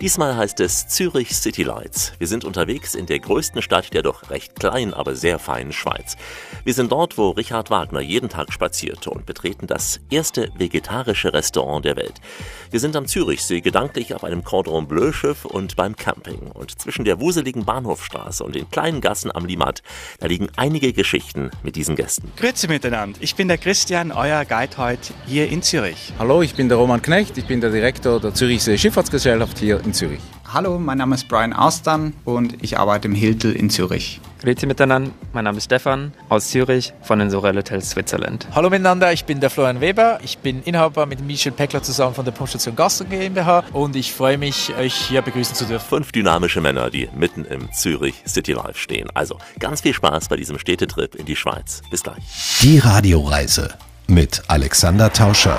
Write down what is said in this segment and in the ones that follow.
Diesmal heißt es Zürich City Lights. Wir sind unterwegs in der größten Stadt der doch recht kleinen, aber sehr feinen Schweiz. Wir sind dort, wo Richard Wagner jeden Tag spazierte und betreten das erste vegetarische Restaurant der Welt. Wir sind am Zürichsee, gedanklich auf einem Cordon Bleu Schiff und beim Camping. Und zwischen der wuseligen Bahnhofstraße und den kleinen Gassen am Limat, da liegen einige Geschichten mit diesen Gästen. Grüezi miteinander. Ich bin der Christian, euer Guide heute hier in Zürich. Hallo, ich bin der Roman Knecht. Ich bin der Direktor der Zürichsee Schifffahrtsgesellschaft hier in Zürich. Hallo, mein Name ist Brian Austern und ich arbeite im Hiltel in Zürich. Grüezi miteinander, mein Name ist Stefan aus Zürich von den Sorel Hotels Switzerland. Hallo miteinander, ich bin der Florian Weber. Ich bin Inhaber mit Michel Peckler zusammen von der Punktstation Gassen GmbH und ich freue mich, euch hier begrüßen zu dürfen. Fünf dynamische Männer, die mitten im Zürich City Life stehen. Also ganz viel Spaß bei diesem Städtetrip in die Schweiz. Bis gleich. Die Radioreise mit Alexander Tauscher.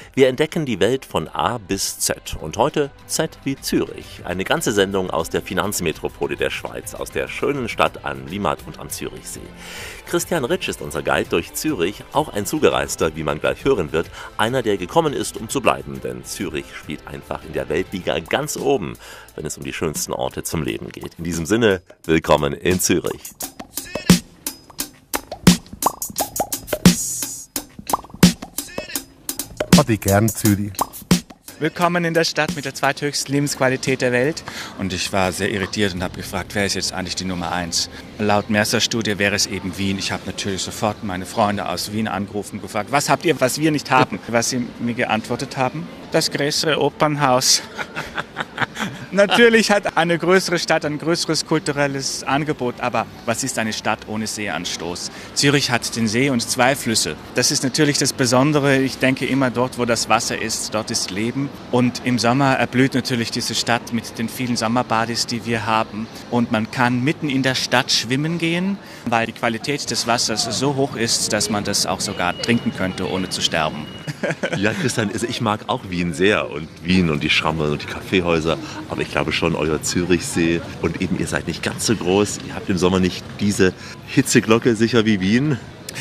Wir entdecken die Welt von A bis Z und heute Z wie Zürich. Eine ganze Sendung aus der Finanzmetropole der Schweiz, aus der schönen Stadt an Limmat und am Zürichsee. Christian Ritsch ist unser Guide durch Zürich, auch ein Zugereister, wie man gleich hören wird, einer, der gekommen ist, um zu bleiben, denn Zürich spielt einfach in der Weltliga ganz oben, wenn es um die schönsten Orte zum Leben geht. In diesem Sinne, willkommen in Zürich. Hatte ich gern Zürich. Willkommen in der Stadt mit der zweithöchsten Lebensqualität der Welt. Und ich war sehr irritiert und habe gefragt, wer ist jetzt eigentlich die Nummer eins? Laut Mercer-Studie wäre es eben Wien. Ich habe natürlich sofort meine Freunde aus Wien angerufen und gefragt, was habt ihr, was wir nicht haben? Was sie mir geantwortet haben? Das größere Opernhaus. Natürlich hat eine größere Stadt ein größeres kulturelles Angebot, aber was ist eine Stadt ohne Seeanstoß? Zürich hat den See und zwei Flüsse. Das ist natürlich das Besondere. Ich denke immer dort, wo das Wasser ist, dort ist Leben. Und im Sommer erblüht natürlich diese Stadt mit den vielen Sommerbadis, die wir haben. Und man kann mitten in der Stadt schwimmen gehen, weil die Qualität des Wassers so hoch ist, dass man das auch sogar trinken könnte, ohne zu sterben. Ja, Christian, also ich mag auch Wien sehr und Wien und die Schramme und die Kaffeehäuser, aber ich glaube schon euer Zürichsee und eben ihr seid nicht ganz so groß, ihr habt im Sommer nicht diese Hitzeglocke sicher wie Wien.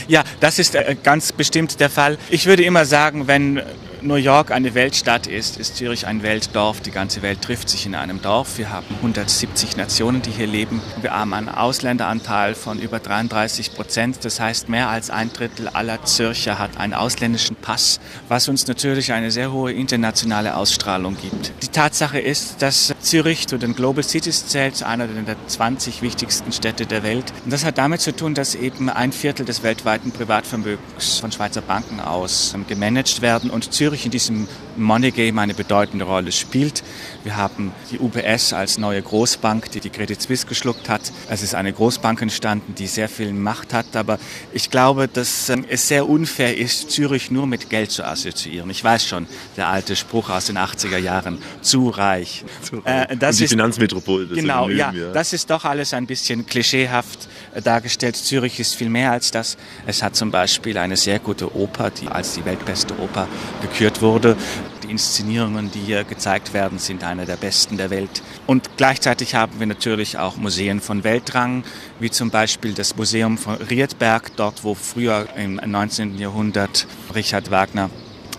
Ja, das ist äh, ganz bestimmt der Fall. Ich würde immer sagen, wenn New York eine Weltstadt ist, ist Zürich ein Weltdorf. Die ganze Welt trifft sich in einem Dorf. Wir haben 170 Nationen, die hier leben. Wir haben einen Ausländeranteil von über 33 Prozent. Das heißt, mehr als ein Drittel aller Zürcher hat einen ausländischen Pass, was uns natürlich eine sehr hohe internationale Ausstrahlung gibt. Die Tatsache ist, dass Zürich zu den Global Cities zählt, einer der 20 wichtigsten Städte der Welt. Und das hat damit zu tun, dass eben ein Viertel des weltweiten Privatvermögens von Schweizer Banken aus gemanagt werden und Zürich Zürich in diesem Money Game eine bedeutende Rolle spielt. Wir haben die UBS als neue Großbank, die die Credit Suisse geschluckt hat. Es ist eine Großbank entstanden, die sehr viel Macht hat, aber ich glaube, dass ähm, es sehr unfair ist, Zürich nur mit Geld zu assoziieren. Ich weiß schon, der alte Spruch aus den 80er Jahren, zu reich. Zu reich. Äh, das Und die ist, Finanzmetropole. Das genau, ja, ja, das ist doch alles ein bisschen klischeehaft äh, dargestellt. Zürich ist viel mehr als das. Es hat zum Beispiel eine sehr gute Oper, die als die weltbeste Oper gekürt wurde. Die Inszenierungen, die hier gezeigt werden, sind eine der besten der Welt. Und gleichzeitig haben wir natürlich auch Museen von Weltrang, wie zum Beispiel das Museum von Riedberg, dort wo früher im 19. Jahrhundert Richard Wagner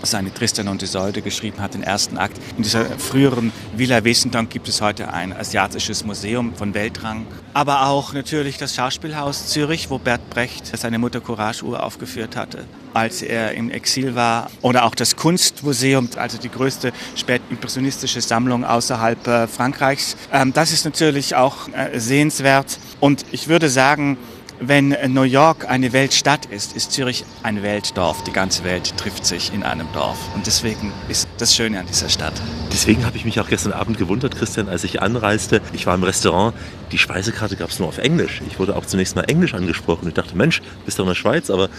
seine Tristan und Isolde geschrieben hat, den ersten Akt. In dieser früheren Villa Wesendonck gibt es heute ein asiatisches Museum von Weltrang. Aber auch natürlich das Schauspielhaus Zürich, wo Bert Brecht seine Mutter Courage Uhr aufgeführt hatte, als er im Exil war. Oder auch das Kunstmuseum, also die größte spätimpressionistische Sammlung außerhalb äh, Frankreichs. Ähm, das ist natürlich auch äh, sehenswert. Und ich würde sagen, wenn New York eine Weltstadt ist, ist Zürich ein Weltdorf. Die ganze Welt trifft sich in einem Dorf. Und deswegen ist das Schöne an dieser Stadt. Deswegen habe ich mich auch gestern Abend gewundert, Christian, als ich anreiste. Ich war im Restaurant, die Speisekarte gab es nur auf Englisch. Ich wurde auch zunächst mal Englisch angesprochen. Ich dachte, Mensch, bist du in der Schweiz, aber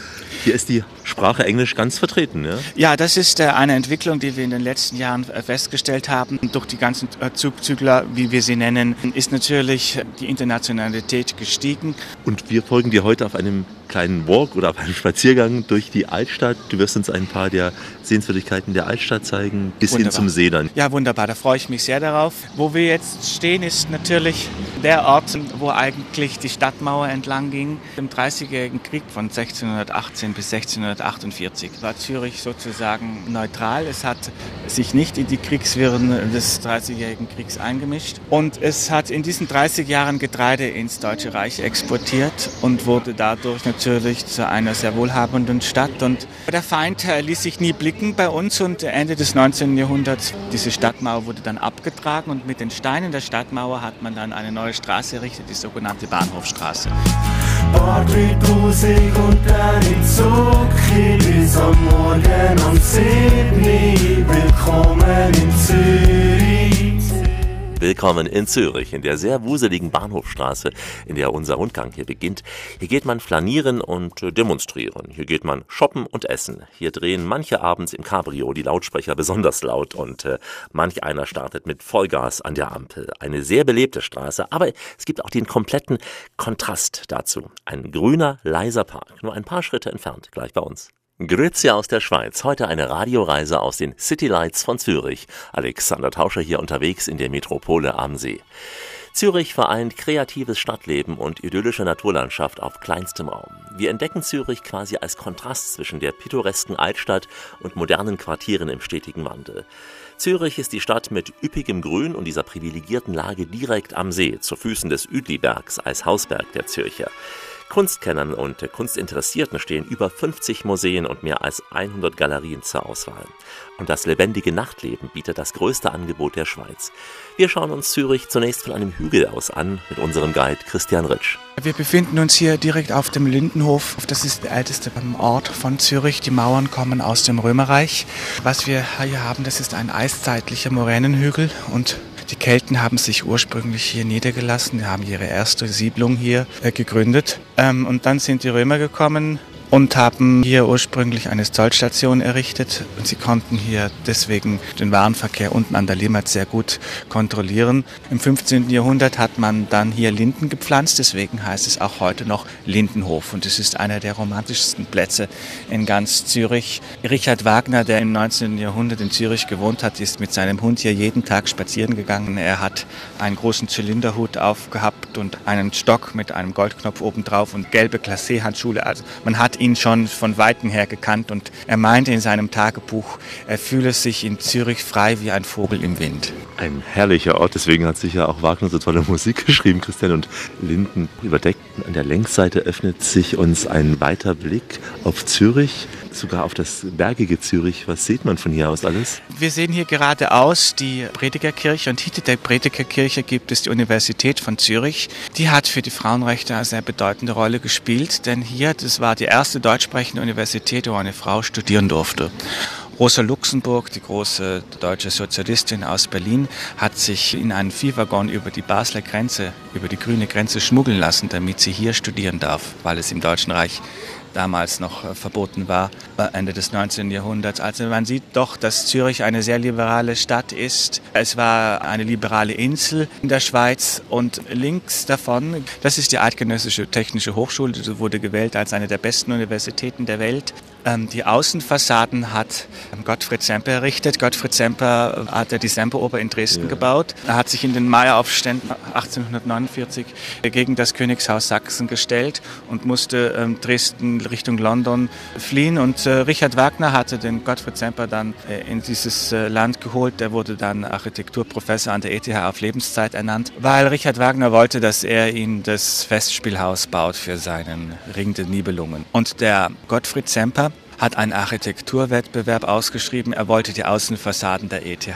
hier ist die Sprache Englisch ganz vertreten. Ja, ja das ist äh, eine Entwicklung, die wir in den letzten Jahren äh, festgestellt haben. Durch die ganzen äh, Zugzügler, wie wir sie nennen, ist natürlich die Internationalität gestiegen. Und wir folgen dir heute auf einem kleinen Walk oder einem Spaziergang durch die Altstadt. Du wirst uns ein paar der Sehenswürdigkeiten der Altstadt zeigen, bis Wunderbar. hin zum See dann. Ja, wunderbar, da freue ich mich sehr darauf. Wo wir jetzt stehen, ist natürlich der Ort, wo eigentlich die Stadtmauer entlang ging. Im Dreißigjährigen Krieg von 1618 bis 1648 war Zürich sozusagen neutral. Es hat sich nicht in die Kriegswirren des Dreißigjährigen Kriegs eingemischt. Und es hat in diesen 30 Jahren Getreide ins Deutsche Reich exportiert und wurde dadurch natürlich zu einer sehr wohlhabenden Stadt. Und der Feind äh, ließ sich nie blicken bei uns und Ende des 19. Jahrhunderts, diese Stadtmauer wurde dann abgetragen und mit den Steinen der Stadtmauer hat man dann eine neue Straße errichtet, die sogenannte Bahnhofstraße. Willkommen in Zürich. Willkommen in Zürich, in der sehr wuseligen Bahnhofstraße, in der unser Rundgang hier beginnt. Hier geht man flanieren und demonstrieren. Hier geht man shoppen und essen. Hier drehen manche abends im Cabrio die Lautsprecher besonders laut und äh, manch einer startet mit Vollgas an der Ampel. Eine sehr belebte Straße, aber es gibt auch den kompletten Kontrast dazu. Ein grüner, leiser Park, nur ein paar Schritte entfernt, gleich bei uns. Grüezi aus der Schweiz. Heute eine Radioreise aus den City Lights von Zürich. Alexander Tauscher hier unterwegs in der Metropole am See. Zürich vereint kreatives Stadtleben und idyllische Naturlandschaft auf kleinstem Raum. Wir entdecken Zürich quasi als Kontrast zwischen der pittoresken Altstadt und modernen Quartieren im stetigen Wandel. Zürich ist die Stadt mit üppigem Grün und dieser privilegierten Lage direkt am See, zu Füßen des Uedlibergs als Hausberg der Zürcher. Kunstkennern und Kunstinteressierten stehen über 50 Museen und mehr als 100 Galerien zur Auswahl. Und das lebendige Nachtleben bietet das größte Angebot der Schweiz. Wir schauen uns Zürich zunächst von einem Hügel aus an mit unserem Guide Christian Ritsch. Wir befinden uns hier direkt auf dem Lindenhof. Das ist der älteste Ort von Zürich. Die Mauern kommen aus dem Römerreich. Was wir hier haben, das ist ein eiszeitlicher Moränenhügel und die Kelten haben sich ursprünglich hier niedergelassen, haben ihre erste Siedlung hier äh, gegründet. Ähm, und dann sind die Römer gekommen und haben hier ursprünglich eine Zollstation errichtet. Und sie konnten hier deswegen den Warenverkehr unten an der Limmat sehr gut kontrollieren. Im 15. Jahrhundert hat man dann hier Linden gepflanzt, deswegen heißt es auch heute noch Lindenhof. Und es ist einer der romantischsten Plätze in ganz Zürich. Richard Wagner, der im 19. Jahrhundert in Zürich gewohnt hat, ist mit seinem Hund hier jeden Tag spazieren gegangen. Er hat einen großen Zylinderhut aufgehabt und einen Stock mit einem Goldknopf obendrauf und gelbe Glacé-Handschuhe. Also man hat ihn schon von Weitem her gekannt und er meinte in seinem Tagebuch, er fühle sich in Zürich frei wie ein Vogel im Wind. Ein herrlicher Ort, deswegen hat sich ja auch Wagner so tolle Musik geschrieben, Christian und Linden überdeckt. An der Längsseite öffnet sich uns ein weiter Blick auf Zürich, sogar auf das bergige Zürich. Was sieht man von hier aus alles? Wir sehen hier geradeaus die Predigerkirche und hinter der Predigerkirche gibt es die Universität von Zürich. Die hat für die Frauenrechte eine sehr bedeutende Rolle gespielt, denn hier, das war die erste deutschsprechende Universität, wo eine Frau studieren durfte. Rosa Luxemburg, die große deutsche Sozialistin aus Berlin, hat sich in einen Viehwaggon über die Basler Grenze, über die grüne Grenze schmuggeln lassen, damit sie hier studieren darf, weil es im Deutschen Reich damals noch äh, verboten war, äh, Ende des 19. Jahrhunderts. Also man sieht doch, dass Zürich eine sehr liberale Stadt ist. Es war eine liberale Insel in der Schweiz und links davon, das ist die Eidgenössische Technische Hochschule, die wurde gewählt als eine der besten Universitäten der Welt. Ähm, Die Außenfassaden hat Gottfried Semper errichtet. Gottfried Semper hat ja die Semperoper in Dresden gebaut. Er hat sich in den Maieraufständen 1849 gegen das Königshaus Sachsen gestellt und musste ähm, Dresden Richtung London fliehen. Und äh, Richard Wagner hatte den Gottfried Semper dann äh, in dieses äh, Land geholt. Der wurde dann Architekturprofessor an der ETH auf Lebenszeit ernannt, weil Richard Wagner wollte, dass er ihn das Festspielhaus baut für seinen Ring der Nibelungen. Und der Gottfried Semper hat einen Architekturwettbewerb ausgeschrieben. Er wollte die Außenfassaden der ETH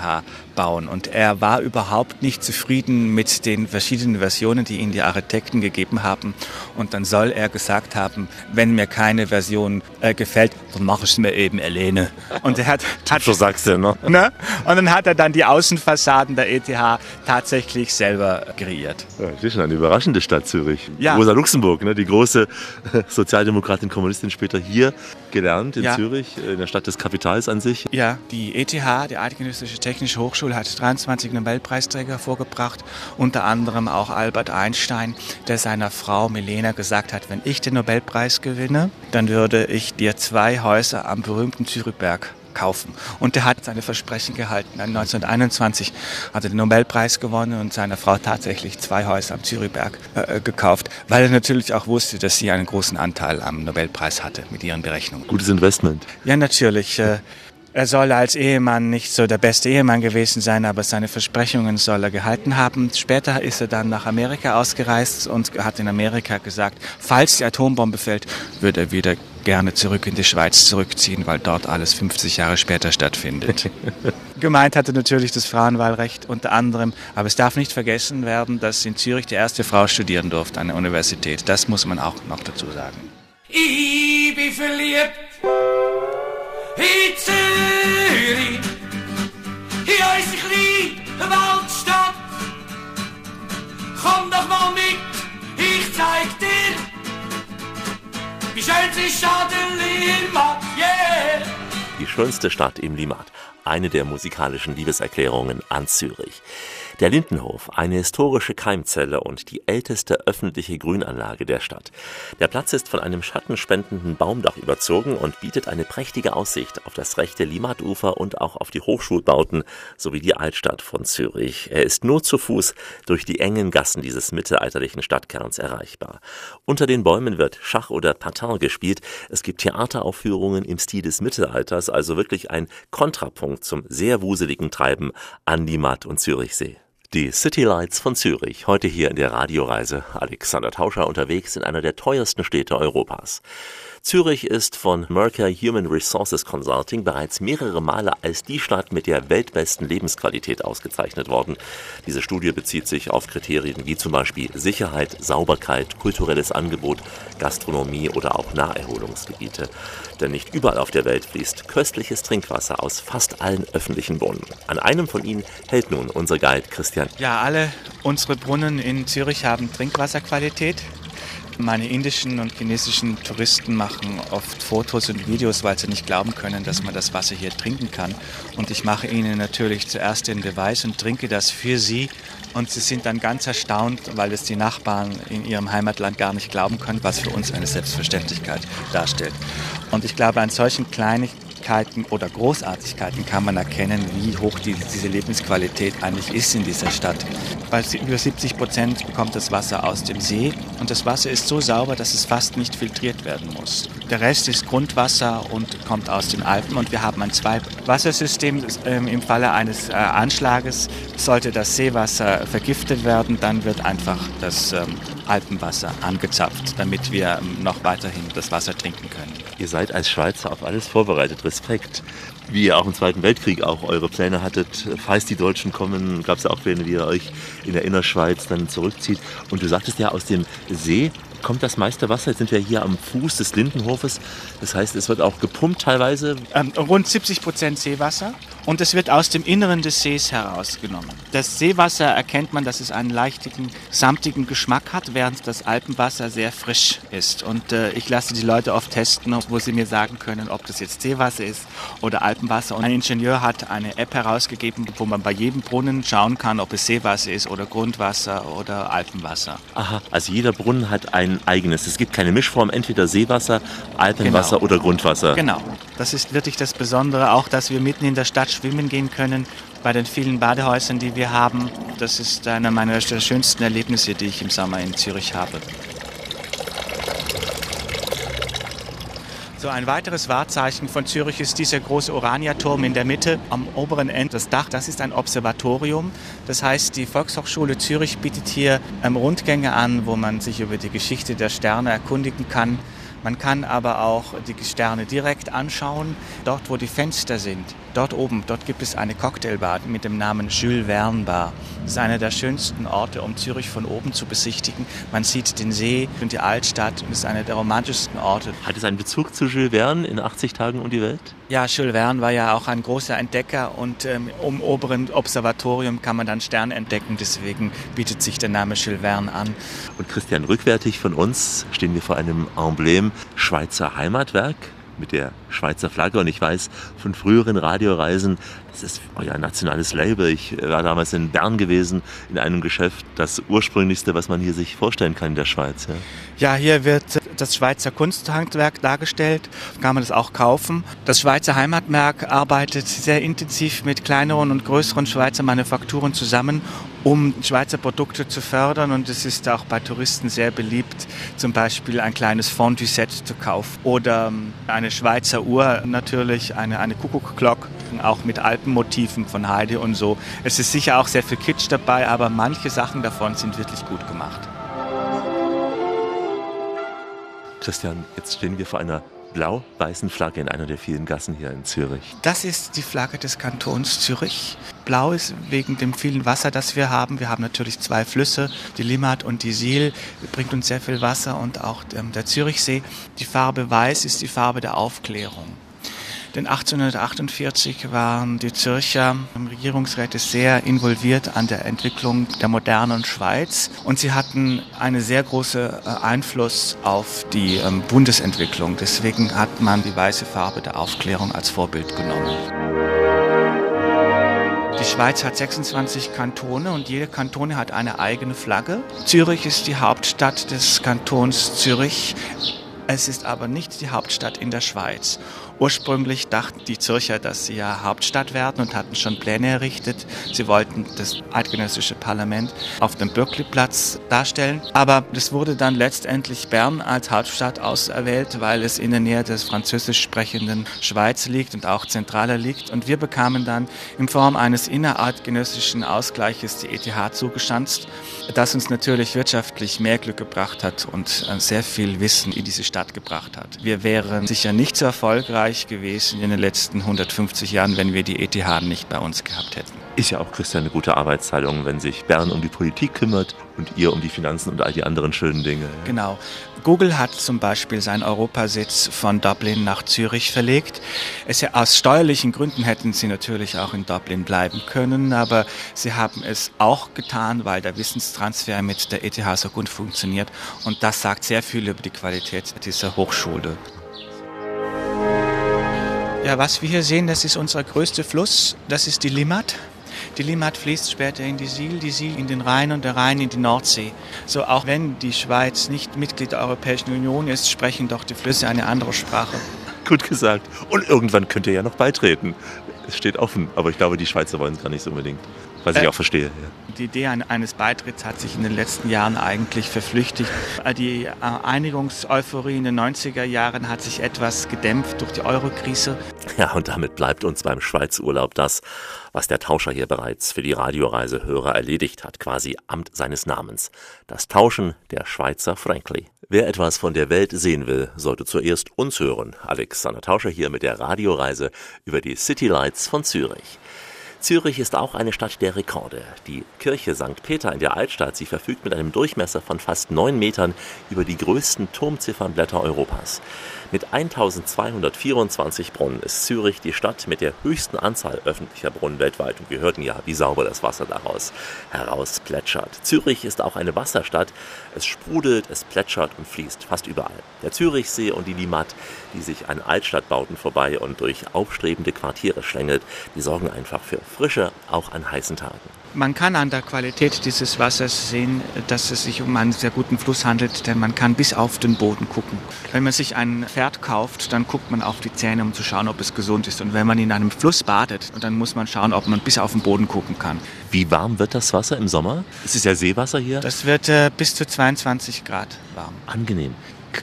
bauen und er war überhaupt nicht zufrieden mit den verschiedenen Versionen, die ihm die Architekten gegeben haben. Und dann soll er gesagt haben, wenn mir keine Version äh, gefällt, dann mache ich es mir eben alleine. Und er hat, hat So sagst du, ne? ne? Und dann hat er dann die Außenfassaden der ETH tatsächlich selber kreiert. Ja, das ist schon eine überraschende Stadt Zürich. Ja. Rosa Luxemburg, ne, die große Sozialdemokratin, Kommunistin, später hier gelernt, in Ja. Zürich, in der Stadt des Kapitals an sich. Ja, die ETH, die Eidgenössische Technische Hochschule, hat 23 Nobelpreisträger vorgebracht, unter anderem auch Albert Einstein, der seiner Frau Milena gesagt hat, wenn ich den Nobelpreis gewinne, dann würde ich dir zwei Häuser am berühmten Zürichberg kaufen. Und er hat seine Versprechen gehalten. Dann 1921 hat er den Nobelpreis gewonnen und seiner Frau tatsächlich zwei Häuser am Zürichberg äh, gekauft, weil er natürlich auch wusste, dass sie einen großen Anteil am Nobelpreis hatte mit ihren Berechnungen. Gutes Investment. Ja, natürlich. äh, Er soll als Ehemann nicht so der beste Ehemann gewesen sein, aber seine Versprechungen soll er gehalten haben. Später ist er dann nach Amerika ausgereist und hat in Amerika gesagt, falls die Atombombe fällt, würde er wieder gerne zurück in die Schweiz zurückziehen, weil dort alles 50 Jahre später stattfindet. Gemeint hatte natürlich das Frauenwahlrecht unter anderem, aber es darf nicht vergessen werden, dass in Zürich die erste Frau studieren durfte an der Universität. Das muss man auch noch dazu sagen. Ich bin verliebt in Zürich, in unsere kleine Waldstadt. Komm doch mal mit, ich zeig dir, wie schön sie Schadenlimmat, yeah! Die schönste Stadt im Limmat. Eine der musikalischen Liebeserklärungen an Zürich. Der Lindenhof, eine historische Keimzelle und die älteste öffentliche Grünanlage der Stadt. Der Platz ist von einem schattenspendenden Baumdach überzogen und bietet eine prächtige Aussicht auf das rechte Limmat-Ufer und auch auf die Hochschulbauten sowie die Altstadt von Zürich. Er ist nur zu Fuß durch die engen Gassen dieses mittelalterlichen Stadtkerns erreichbar. Unter den Bäumen wird Schach oder Patin gespielt. Es gibt Theateraufführungen im Stil des Mittelalters, also wirklich ein Kontrapunkt zum sehr wuseligen Treiben an Limmat und Zürichsee. Die City Lights von Zürich, heute hier in der Radioreise. Alexander Tauscher unterwegs in einer der teuersten Städte Europas. Zürich ist von Mercer Human Resources Consulting bereits mehrere Male als die Stadt mit der weltbesten Lebensqualität ausgezeichnet worden. Diese Studie bezieht sich auf Kriterien wie zum Beispiel Sicherheit, Sauberkeit, kulturelles Angebot, Gastronomie oder auch Naherholungsgebiete. Denn nicht überall auf der Welt fließt köstliches Trinkwasser aus fast allen öffentlichen Brunnen. An einem von ihnen hält nun unser Guide Christian. Ja, alle unsere Brunnen in Zürich haben Trinkwasserqualität. Meine indischen und chinesischen Touristen machen oft Fotos und Videos, weil sie nicht glauben können, dass man das Wasser hier trinken kann. Und ich mache ihnen natürlich zuerst den Beweis und trinke das für sie. Und sie sind dann ganz erstaunt, weil es die Nachbarn in ihrem Heimatland gar nicht glauben können, was für uns eine Selbstverständlichkeit darstellt. Und ich glaube, an solchen Kleinigkeiten oder Großartigkeiten kann man erkennen, wie hoch die, diese Lebensqualität eigentlich ist in dieser Stadt. Weil über 70 Prozent kommt das Wasser aus dem See und das Wasser ist so sauber, dass es fast nicht filtriert werden muss. Der Rest ist Grundwasser und kommt aus den Alpen und wir haben ein Zwei-Wassersystem. Ähm, Im Falle eines äh, Anschlages sollte das Seewasser vergiftet werden, dann wird einfach das ähm, Alpenwasser angezapft, damit wir ähm, noch weiterhin das Wasser trinken können. Ihr seid als Schweizer auf alles vorbereitet. Respekt. Wie ihr auch im Zweiten Weltkrieg auch eure Pläne hattet, falls die Deutschen kommen, gab es auch Pläne, wie ihr euch in der Innerschweiz dann zurückzieht. Und du sagtest ja, aus dem See kommt das meiste Wasser. Jetzt sind wir hier am Fuß des Lindenhofes. Das heißt, es wird auch gepumpt teilweise. Ähm, rund 70 Prozent Seewasser und es wird aus dem Inneren des Sees herausgenommen. Das Seewasser erkennt man, dass es einen leichtigen, samtigen Geschmack hat, während das Alpenwasser sehr frisch ist. Und äh, ich lasse die Leute oft testen, wo sie mir sagen können, ob das jetzt Seewasser ist oder Alpenwasser. Und ein Ingenieur hat eine App herausgegeben, wo man bei jedem Brunnen schauen kann, ob es Seewasser ist oder Grundwasser oder Alpenwasser. Aha, also jeder Brunnen hat ein eigenes. Es gibt keine Mischform, entweder Seewasser, Alpenwasser Genau. oder Grundwasser. Genau. Das ist wirklich das Besondere, auch dass wir mitten in der Stadt schwimmen gehen können, bei den vielen Badehäusern, die wir haben. Das ist einer meiner schönsten Erlebnisse, die ich im Sommer in Zürich habe. So ein weiteres Wahrzeichen von Zürich ist dieser große Oraniaturm in der Mitte am oberen Ende des Dach. Das ist ein Observatorium. Das heißt, die Volkshochschule Zürich bietet hier ähm, Rundgänge an, wo man sich über die Geschichte der Sterne erkundigen kann. Man kann aber auch die Sterne direkt anschauen, dort wo die Fenster sind. Dort oben, dort gibt es eine Cocktailbar mit dem Namen Jules Verne Bar. Das ist einer der schönsten Orte, um Zürich von oben zu besichtigen. Man sieht den See und die Altstadt und es ist einer der romantischsten Orte. Hat es einen Bezug zu Jules Verne in 80 Tagen um die Welt? Ja, Jules Verne war ja auch ein großer Entdecker und ähm, im oberen Observatorium kann man dann Sterne entdecken. Deswegen bietet sich der Name Jules Verne an. Und Christian, rückwärtig von uns stehen wir vor einem Emblem Schweizer Heimatwerk. mit der Schweizer Flagge. Und ich weiß von früheren Radioreisen, das ist euer nationales Label. Ich war damals in Bern gewesen, in einem Geschäft, das ursprünglichste, was man hier sich vorstellen kann in der Schweiz. Ja, ja hier wird das Schweizer Kunsthandwerk dargestellt. Kann man das auch kaufen. Das Schweizer Heimatmerk arbeitet sehr intensiv mit kleineren und größeren Schweizer Manufakturen zusammen, um Schweizer Produkte zu fördern. Und es ist auch bei Touristen sehr beliebt, zum Beispiel ein kleines Fondue-Set zu kaufen oder ähm, eine Schweizer Uhr, natürlich eine, eine Kuckuckglock, auch mit Alpenmotiven von Heide und so. Es ist sicher auch sehr viel Kitsch dabei, aber manche Sachen davon sind wirklich gut gemacht. Christian, jetzt stehen wir vor einer blau-weißen Flagge in einer der vielen Gassen hier in Zürich. Das ist die Flagge des Kantons Zürich. Blau ist wegen dem vielen Wasser, das wir haben. Wir haben natürlich zwei Flüsse, die Limmat und die Siel, bringt uns sehr viel Wasser und auch ähm, der Zürichsee. Die Farbe Weiß ist die Farbe der Aufklärung. Denn 1848 waren die Zürcher Regierungsräte sehr involviert an der Entwicklung der modernen Schweiz und sie hatten einen sehr großen äh, Einfluss auf die ähm, Bundesentwicklung. Deswegen hat man die weiße Farbe der Aufklärung als Vorbild genommen. Die Schweiz hat 26 Kantone und jede Kantone hat eine eigene Flagge. Zürich ist die Hauptstadt des Kantons Zürich. Es ist aber nicht die Hauptstadt in der Schweiz. Ursprünglich dachten die Zürcher, dass sie ja Hauptstadt werden und hatten schon Pläne errichtet. Sie wollten das eidgenössische Parlament auf dem Bürkliplatz darstellen. Aber es wurde dann letztendlich Bern als Hauptstadt auserwählt, weil es in der Nähe des französisch sprechenden Schweiz liegt und auch zentraler liegt. Und wir bekamen dann in Form eines innereidgenössischen Ausgleiches die ETH zugeschanzt, das uns natürlich wirtschaftlich mehr Glück gebracht hat und äh, sehr viel Wissen in diese Stadt gebracht hat. Wir wären sicher nicht so erfolgreich erfolgreich gewesen in den letzten 150 Jahren, wenn wir die ETH nicht bei uns gehabt hätten. Ist ja auch, Christian, eine gute Arbeitsteilung, wenn sich Bern um die Politik kümmert und ihr um die Finanzen und all die anderen schönen Dinge. Genau. Google hat zum Beispiel seinen Europasitz von Dublin nach Zürich verlegt. Es, aus steuerlichen Gründen hätten sie natürlich auch in Dublin bleiben können, aber sie haben es auch getan, weil der Wissenstransfer mit der ETH so gut funktioniert. Und das sagt sehr viel über die Qualität dieser Hochschule. Ja, was wir hier sehen, das ist unser größter Fluss, das ist die Limmat. Die Limmat fließt später in die Siel, die Siel in den Rhein und der Rhein in die Nordsee. So auch wenn die Schweiz nicht Mitglied der Europäischen Union ist, sprechen doch die Flüsse eine andere Sprache. Gut gesagt. Und irgendwann könnt ihr ja noch beitreten. Es steht offen, aber ich glaube, die Schweizer wollen es gar nicht so unbedingt. Was ich äh, auch verstehe. Ja. Die Idee eines Beitritts hat sich in den letzten Jahren eigentlich verflüchtigt. Äh, die äh, Einigungseuphorie in den 90er Jahren hat sich etwas gedämpft durch die Eurokrise. Ja, und damit bleibt uns beim Schweizurlaub das, was der Tauscher hier bereits für die Radioreisehörer erledigt hat, quasi Amt seines Namens. Das Tauschen der Schweizer Frankly. Wer etwas von der Welt sehen will, sollte zuerst uns hören. Alexander Tauscher hier mit der Radioreise über die City Lights von Zürich. Zürich ist auch eine Stadt der Rekorde. Die Kirche St. Peter in der Altstadt, sie verfügt mit einem Durchmesser von fast neun Metern über die größten Turmziffernblätter Europas. Mit 1224 Brunnen ist Zürich die Stadt mit der höchsten Anzahl öffentlicher Brunnen weltweit. Und wir hörten ja, wie sauber das Wasser daraus heraus plätschert. Zürich ist auch eine Wasserstadt. Es sprudelt, es plätschert und fließt fast überall. Der Zürichsee und die Limmat, die sich an Altstadtbauten vorbei und durch aufstrebende Quartiere schlängelt, die sorgen einfach für Frische, auch an heißen Tagen. Man kann an der Qualität dieses Wassers sehen, dass es sich um einen sehr guten Fluss handelt, denn man kann bis auf den Boden gucken. Wenn man sich ein Pferd kauft, dann guckt man auf die Zähne, um zu schauen, ob es gesund ist. Und wenn man in einem Fluss badet, dann muss man schauen, ob man bis auf den Boden gucken kann. Wie warm wird das Wasser im Sommer? Es ist ja Seewasser hier. Das wird äh, bis zu 22 Grad warm. Angenehm.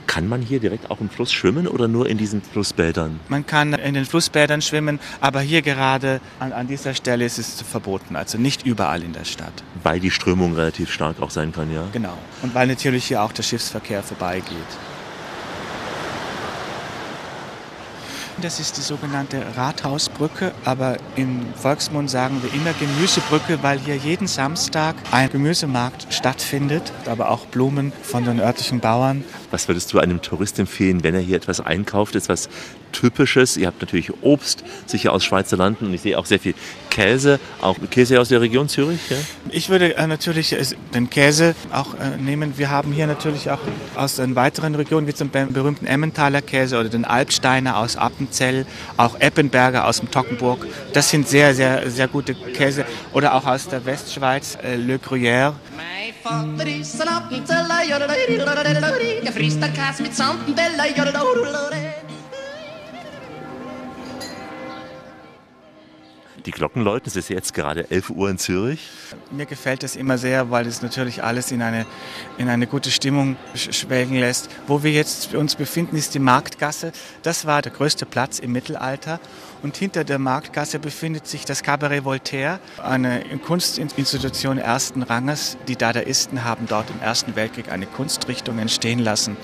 Kann man hier direkt auch im Fluss schwimmen oder nur in diesen Flussbädern? Man kann in den Flussbädern schwimmen, aber hier gerade an, an dieser Stelle ist es verboten, also nicht überall in der Stadt. Weil die Strömung relativ stark auch sein kann, ja? Genau. Und weil natürlich hier auch der Schiffsverkehr vorbeigeht. Das ist die sogenannte Rathausbrücke, aber im Volksmund sagen wir immer Gemüsebrücke, weil hier jeden Samstag ein Gemüsemarkt stattfindet, aber auch Blumen von den örtlichen Bauern. Was würdest du einem Tourist empfehlen, wenn er hier etwas einkauft, etwas Typisches? Ihr habt natürlich Obst, sicher aus Schweizer Landen und ich sehe auch sehr viel Käse, auch Käse aus der Region Zürich? Ja? Ich würde äh, natürlich äh, den Käse auch äh, nehmen. Wir haben hier natürlich auch aus den weiteren Regionen, wie zum berühmten Emmentaler Käse oder den Alpsteiner aus Appenzell, auch Eppenberger aus dem Tockenburg. Das sind sehr, sehr, sehr gute Käse. Oder auch aus der Westschweiz, äh, Le Gruyère. Die Glocken läuten, es ist jetzt gerade 11 Uhr in Zürich. Mir gefällt das immer sehr, weil es natürlich alles in eine, in eine gute Stimmung schwelgen lässt. Wo wir jetzt uns befinden, ist die Marktgasse. Das war der größte Platz im Mittelalter. Und hinter der Marktgasse befindet sich das Cabaret Voltaire, eine Kunstinstitution ersten Ranges. Die Dadaisten haben dort im Ersten Weltkrieg eine Kunstrichtung entstehen lassen.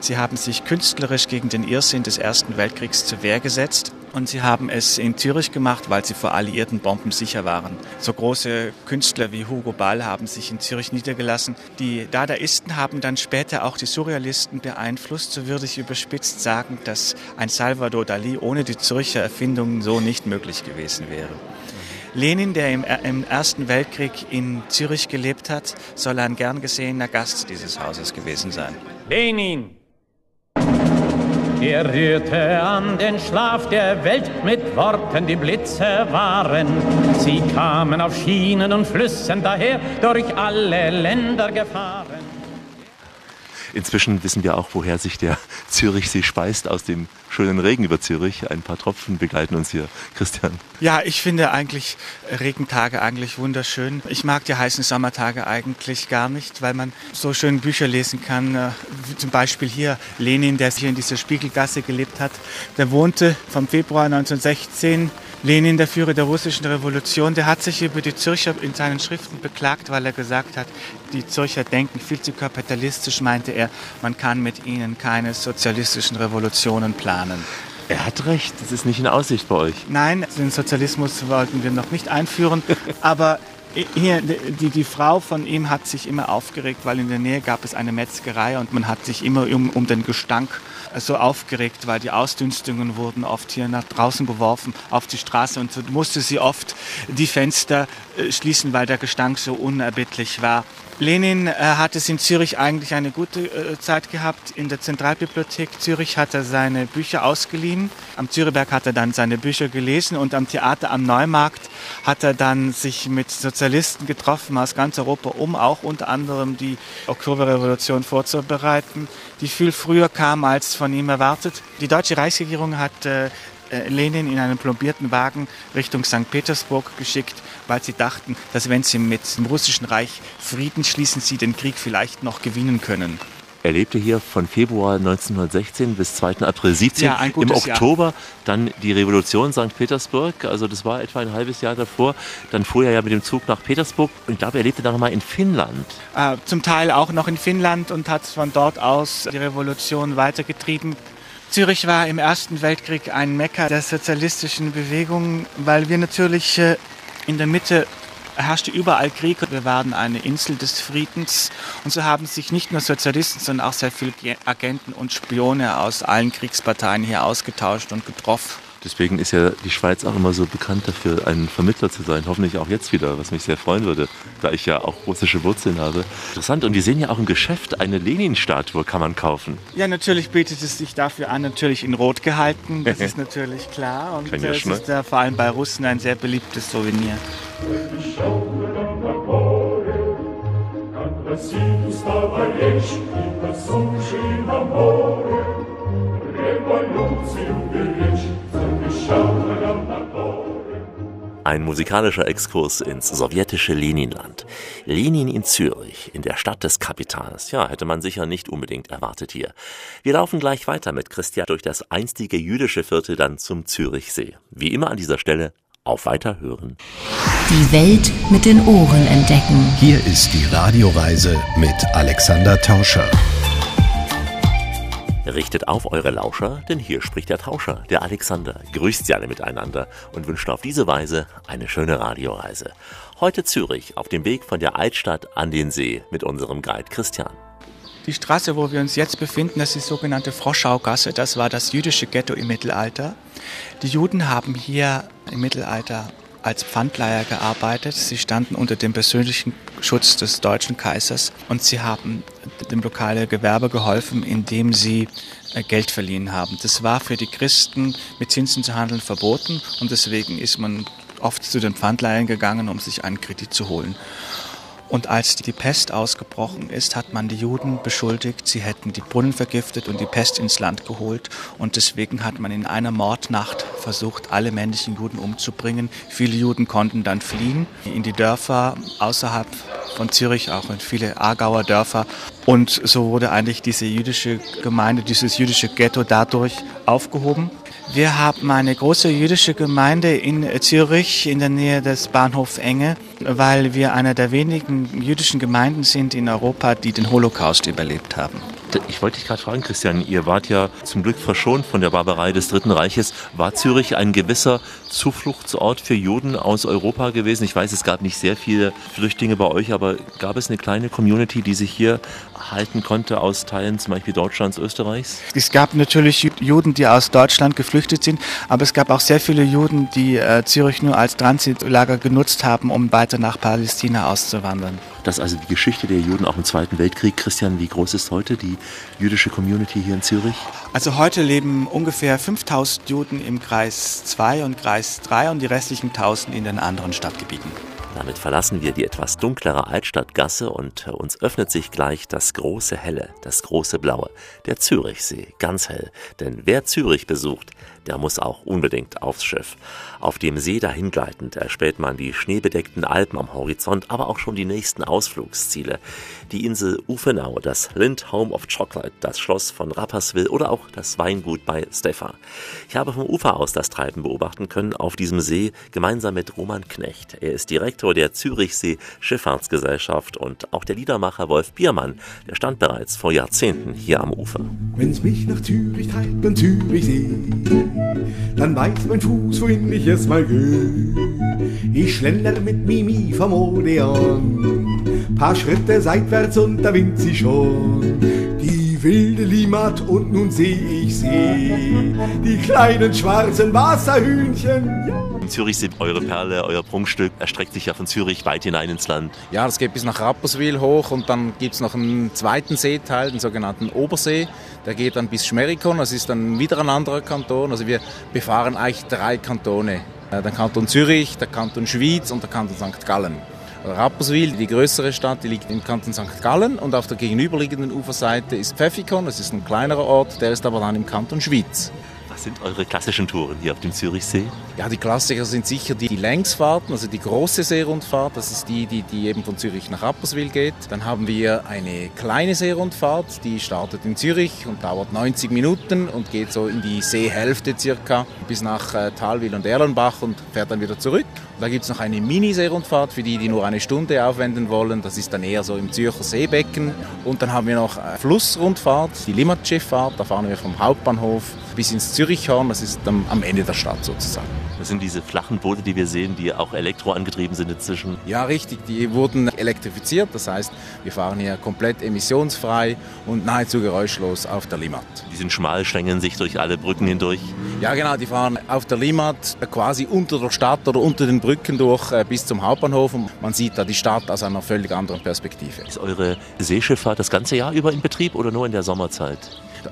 Sie haben sich künstlerisch gegen den Irrsinn des Ersten Weltkriegs zur Wehr gesetzt. Und sie haben es in Zürich gemacht, weil sie vor alliierten Bomben sicher waren. So große Künstler wie Hugo Ball haben sich in Zürich niedergelassen. Die Dadaisten haben dann später auch die Surrealisten beeinflusst. So würde ich überspitzt sagen, dass ein Salvador Dali ohne die Zürcher Erfindungen so nicht möglich gewesen wäre. Lenin, der im, im, Ersten Weltkrieg in Zürich gelebt hat, soll ein gern gesehener Gast dieses Hauses gewesen sein. Lenin, er rührte an den Schlaf der Welt mit Worten, die Blitze waren. Sie kamen auf Schienen und Flüssen daher, durch alle Länder gefahren. Inzwischen wissen wir auch, woher sich der Zürichsee speist, aus dem schönen Regen über Zürich. Ein paar Tropfen begleiten uns hier. Christian. Ja, ich finde eigentlich Regentage eigentlich wunderschön. Ich mag die heißen Sommertage eigentlich gar nicht, weil man so schön Bücher lesen kann. Äh, zum Beispiel hier Lenin, der hier in dieser Spiegelgasse gelebt hat. Der wohnte vom Februar 1916 Lenin, der Führer der russischen Revolution, der hat sich über die Zürcher in seinen Schriften beklagt, weil er gesagt hat, die Zürcher denken viel zu kapitalistisch, meinte er, man kann mit ihnen keine sozialistischen Revolutionen planen. Er hat recht, das ist nicht in Aussicht bei euch. Nein, den Sozialismus wollten wir noch nicht einführen, aber hier, die, die Frau von ihm hat sich immer aufgeregt, weil in der Nähe gab es eine Metzgerei und man hat sich immer um, um den Gestank so aufgeregt, weil die Ausdünstungen wurden oft hier nach draußen geworfen auf die Straße und so musste sie oft die Fenster äh, schließen, weil der Gestank so unerbittlich war. Lenin äh, hat es in Zürich eigentlich eine gute äh, Zeit gehabt. In der Zentralbibliothek Zürich hat er seine Bücher ausgeliehen. Am Zürichberg hat er dann seine Bücher gelesen und am Theater am Neumarkt hat er dann sich mit Sozialisten getroffen aus ganz Europa, um auch unter anderem die Oktoberrevolution vorzubereiten, die viel früher kam als von ihm erwartet. Die deutsche Reichsregierung hat äh, Lenin in einem plombierten Wagen Richtung St. Petersburg geschickt, weil sie dachten, dass wenn sie mit dem russischen Reich Frieden schließen, sie den Krieg vielleicht noch gewinnen können. Er lebte hier von Februar 1916 bis 2. April 17. Ja, Im Oktober Jahr. dann die Revolution St. Petersburg, also das war etwa ein halbes Jahr davor. Dann fuhr er ja mit dem Zug nach Petersburg und ich glaube, er lebte dann nochmal in Finnland. Äh, zum Teil auch noch in Finnland und hat von dort aus die Revolution weitergetrieben. Zürich war im Ersten Weltkrieg ein Mekka der sozialistischen Bewegung, weil wir natürlich äh, in der Mitte herrschte überall Krieg. Wir waren eine Insel des Friedens und so haben sich nicht nur Sozialisten, sondern auch sehr viele Agenten und Spione aus allen Kriegsparteien hier ausgetauscht und getroffen. Deswegen ist ja die Schweiz auch immer so bekannt dafür, ein Vermittler zu sein. Hoffentlich auch jetzt wieder, was mich sehr freuen würde, da ich ja auch russische Wurzeln habe. Interessant. Und wir sehen ja auch im Geschäft eine Lenin-Statue kann man kaufen. Ja, natürlich bietet es sich dafür an, natürlich in Rot gehalten. Das ist natürlich klar. Und das ist ja vor allem bei Russen ein sehr beliebtes Souvenir. Ein musikalischer Exkurs ins sowjetische Leninland. Lenin in Zürich, in der Stadt des Kapitals. Ja, hätte man sicher nicht unbedingt erwartet hier. Wir laufen gleich weiter mit Christian durch das einstige jüdische Viertel dann zum Zürichsee. Wie immer an dieser Stelle auf Weiterhören. Die Welt mit den Ohren entdecken. Hier ist die Radioreise mit Alexander Tauscher. Richtet auf eure Lauscher, denn hier spricht der Tauscher, der Alexander, grüßt sie alle miteinander und wünscht auf diese Weise eine schöne Radioreise. Heute Zürich, auf dem Weg von der Altstadt an den See mit unserem Guide Christian. Die Straße, wo wir uns jetzt befinden, das ist die sogenannte Froschaugasse. Das war das jüdische Ghetto im Mittelalter. Die Juden haben hier im Mittelalter als Pfandleiher gearbeitet. Sie standen unter dem persönlichen Schutz des deutschen Kaisers und sie haben dem lokalen Gewerbe geholfen, indem sie äh, Geld verliehen haben. Das war für die Christen mit Zinsen zu handeln verboten und deswegen ist man oft zu den Pfandleihen gegangen, um sich einen Kredit zu holen. Und als die Pest ausgebrochen ist, hat man die Juden beschuldigt, sie hätten die Brunnen vergiftet und die Pest ins Land geholt. Und deswegen hat man in einer Mordnacht versucht, alle männlichen Juden umzubringen. Viele Juden konnten dann fliehen in die Dörfer außerhalb von Zürich, auch in viele Aargauer Dörfer. Und so wurde eigentlich diese jüdische Gemeinde, dieses jüdische Ghetto dadurch aufgehoben. Wir haben eine große jüdische Gemeinde in Zürich in der Nähe des Bahnhofs Enge, weil wir einer der wenigen jüdischen Gemeinden sind in Europa, die den Holocaust überlebt haben. Ich wollte dich gerade fragen, Christian, ihr wart ja zum Glück verschont von der Barbarei des Dritten Reiches. War Zürich ein gewisser Zufluchtsort für Juden aus Europa gewesen? Ich weiß, es gab nicht sehr viele Flüchtlinge bei euch, aber gab es eine kleine Community, die sich hier halten konnte aus Teilen zum Beispiel Deutschlands, Österreichs? Es gab natürlich Juden, die aus Deutschland geflüchtet sind, aber es gab auch sehr viele Juden, die äh, Zürich nur als Transitlager genutzt haben, um weiter nach Palästina auszuwandern. Das ist also die Geschichte der Juden auch im Zweiten Weltkrieg. Christian, wie groß ist heute die jüdische Community hier in Zürich? Also heute leben ungefähr 5000 Juden im Kreis 2 und Kreis 3 und die restlichen 1000 in den anderen Stadtgebieten. Damit verlassen wir die etwas dunklere Altstadtgasse und uns öffnet sich gleich das große Helle, das große Blaue, der Zürichsee, ganz hell. Denn wer Zürich besucht, der muss auch unbedingt aufs Schiff. Auf dem See dahingleitend erspäht man die schneebedeckten Alpen am Horizont, aber auch schon die nächsten Ausflugsziele. Die Insel Ufenau, das Lind Home of Chocolate, das Schloss von Rapperswil oder auch das Weingut bei Stefan. Ich habe vom Ufer aus das Treiben beobachten können auf diesem See, gemeinsam mit Roman Knecht. Er ist Direktor der Zürichsee Schifffahrtsgesellschaft und auch der Liedermacher Wolf Biermann, der stand bereits vor Jahrzehnten hier am Ufer. Wenn's mich nach Zürich treibt und Zürichsee, dann weiß mein Fuß, wohin ich es mal geh. Ich schlender mit Mimi vom Odeon, paar Schritte seitwärts und da winkt sie schon. Die wilde Limat und nun seh ich sie, die kleinen schwarzen Wasserhühnchen. Ja. In Zürich sind eure Perle, euer Prunkstück, erstreckt sich ja von Zürich weit hinein ins Land. Ja, das geht bis nach Rapperswil hoch und dann gibt es noch einen zweiten Seeteil, den sogenannten Obersee. Der geht dann bis Schmerikon, das ist dann wieder ein anderer Kanton. Also wir befahren eigentlich drei Kantone. Der Kanton Zürich, der Kanton Schwyz und der Kanton St. Gallen. Rapperswil, die größere Stadt, die liegt im Kanton St. Gallen und auf der gegenüberliegenden Uferseite ist Pfäffikon, das ist ein kleinerer Ort, der ist aber dann im Kanton Schwyz. Sind eure klassischen Touren hier auf dem Zürichsee? Ja, die Klassiker sind sicher die, die Längsfahrten, also die große Seerundfahrt, das ist die, die, die eben von Zürich nach Rapperswil geht. Dann haben wir eine kleine Seerundfahrt, die startet in Zürich und dauert 90 Minuten und geht so in die Seehälfte circa bis nach äh, Talwil und Erlenbach und fährt dann wieder zurück. Da gibt es noch eine Mini-Seerundfahrt für die, die nur eine Stunde aufwenden wollen. Das ist dann eher so im Zürcher Seebecken. Und dann haben wir noch eine Flussrundfahrt, die Limmatschifffahrt. Da fahren wir vom Hauptbahnhof bis ins Zürichhorn. Das ist am, am Ende der Stadt sozusagen. Das sind diese flachen Boote, die wir sehen, die auch elektroangetrieben sind inzwischen. Ja, richtig. Die wurden elektrifiziert. Das heißt, wir fahren hier komplett emissionsfrei und nahezu geräuschlos auf der Limmat. Die sind schmal, schlängeln sich durch alle Brücken hindurch. Ja, genau. Die fahren auf der Limmat quasi unter der Stadt oder unter den Brücken durch äh, bis zum Hauptbahnhof. Und man sieht da die Stadt aus einer völlig anderen Perspektive. Ist eure Seeschifffahrt das ganze Jahr über in Betrieb oder nur in der Sommerzeit?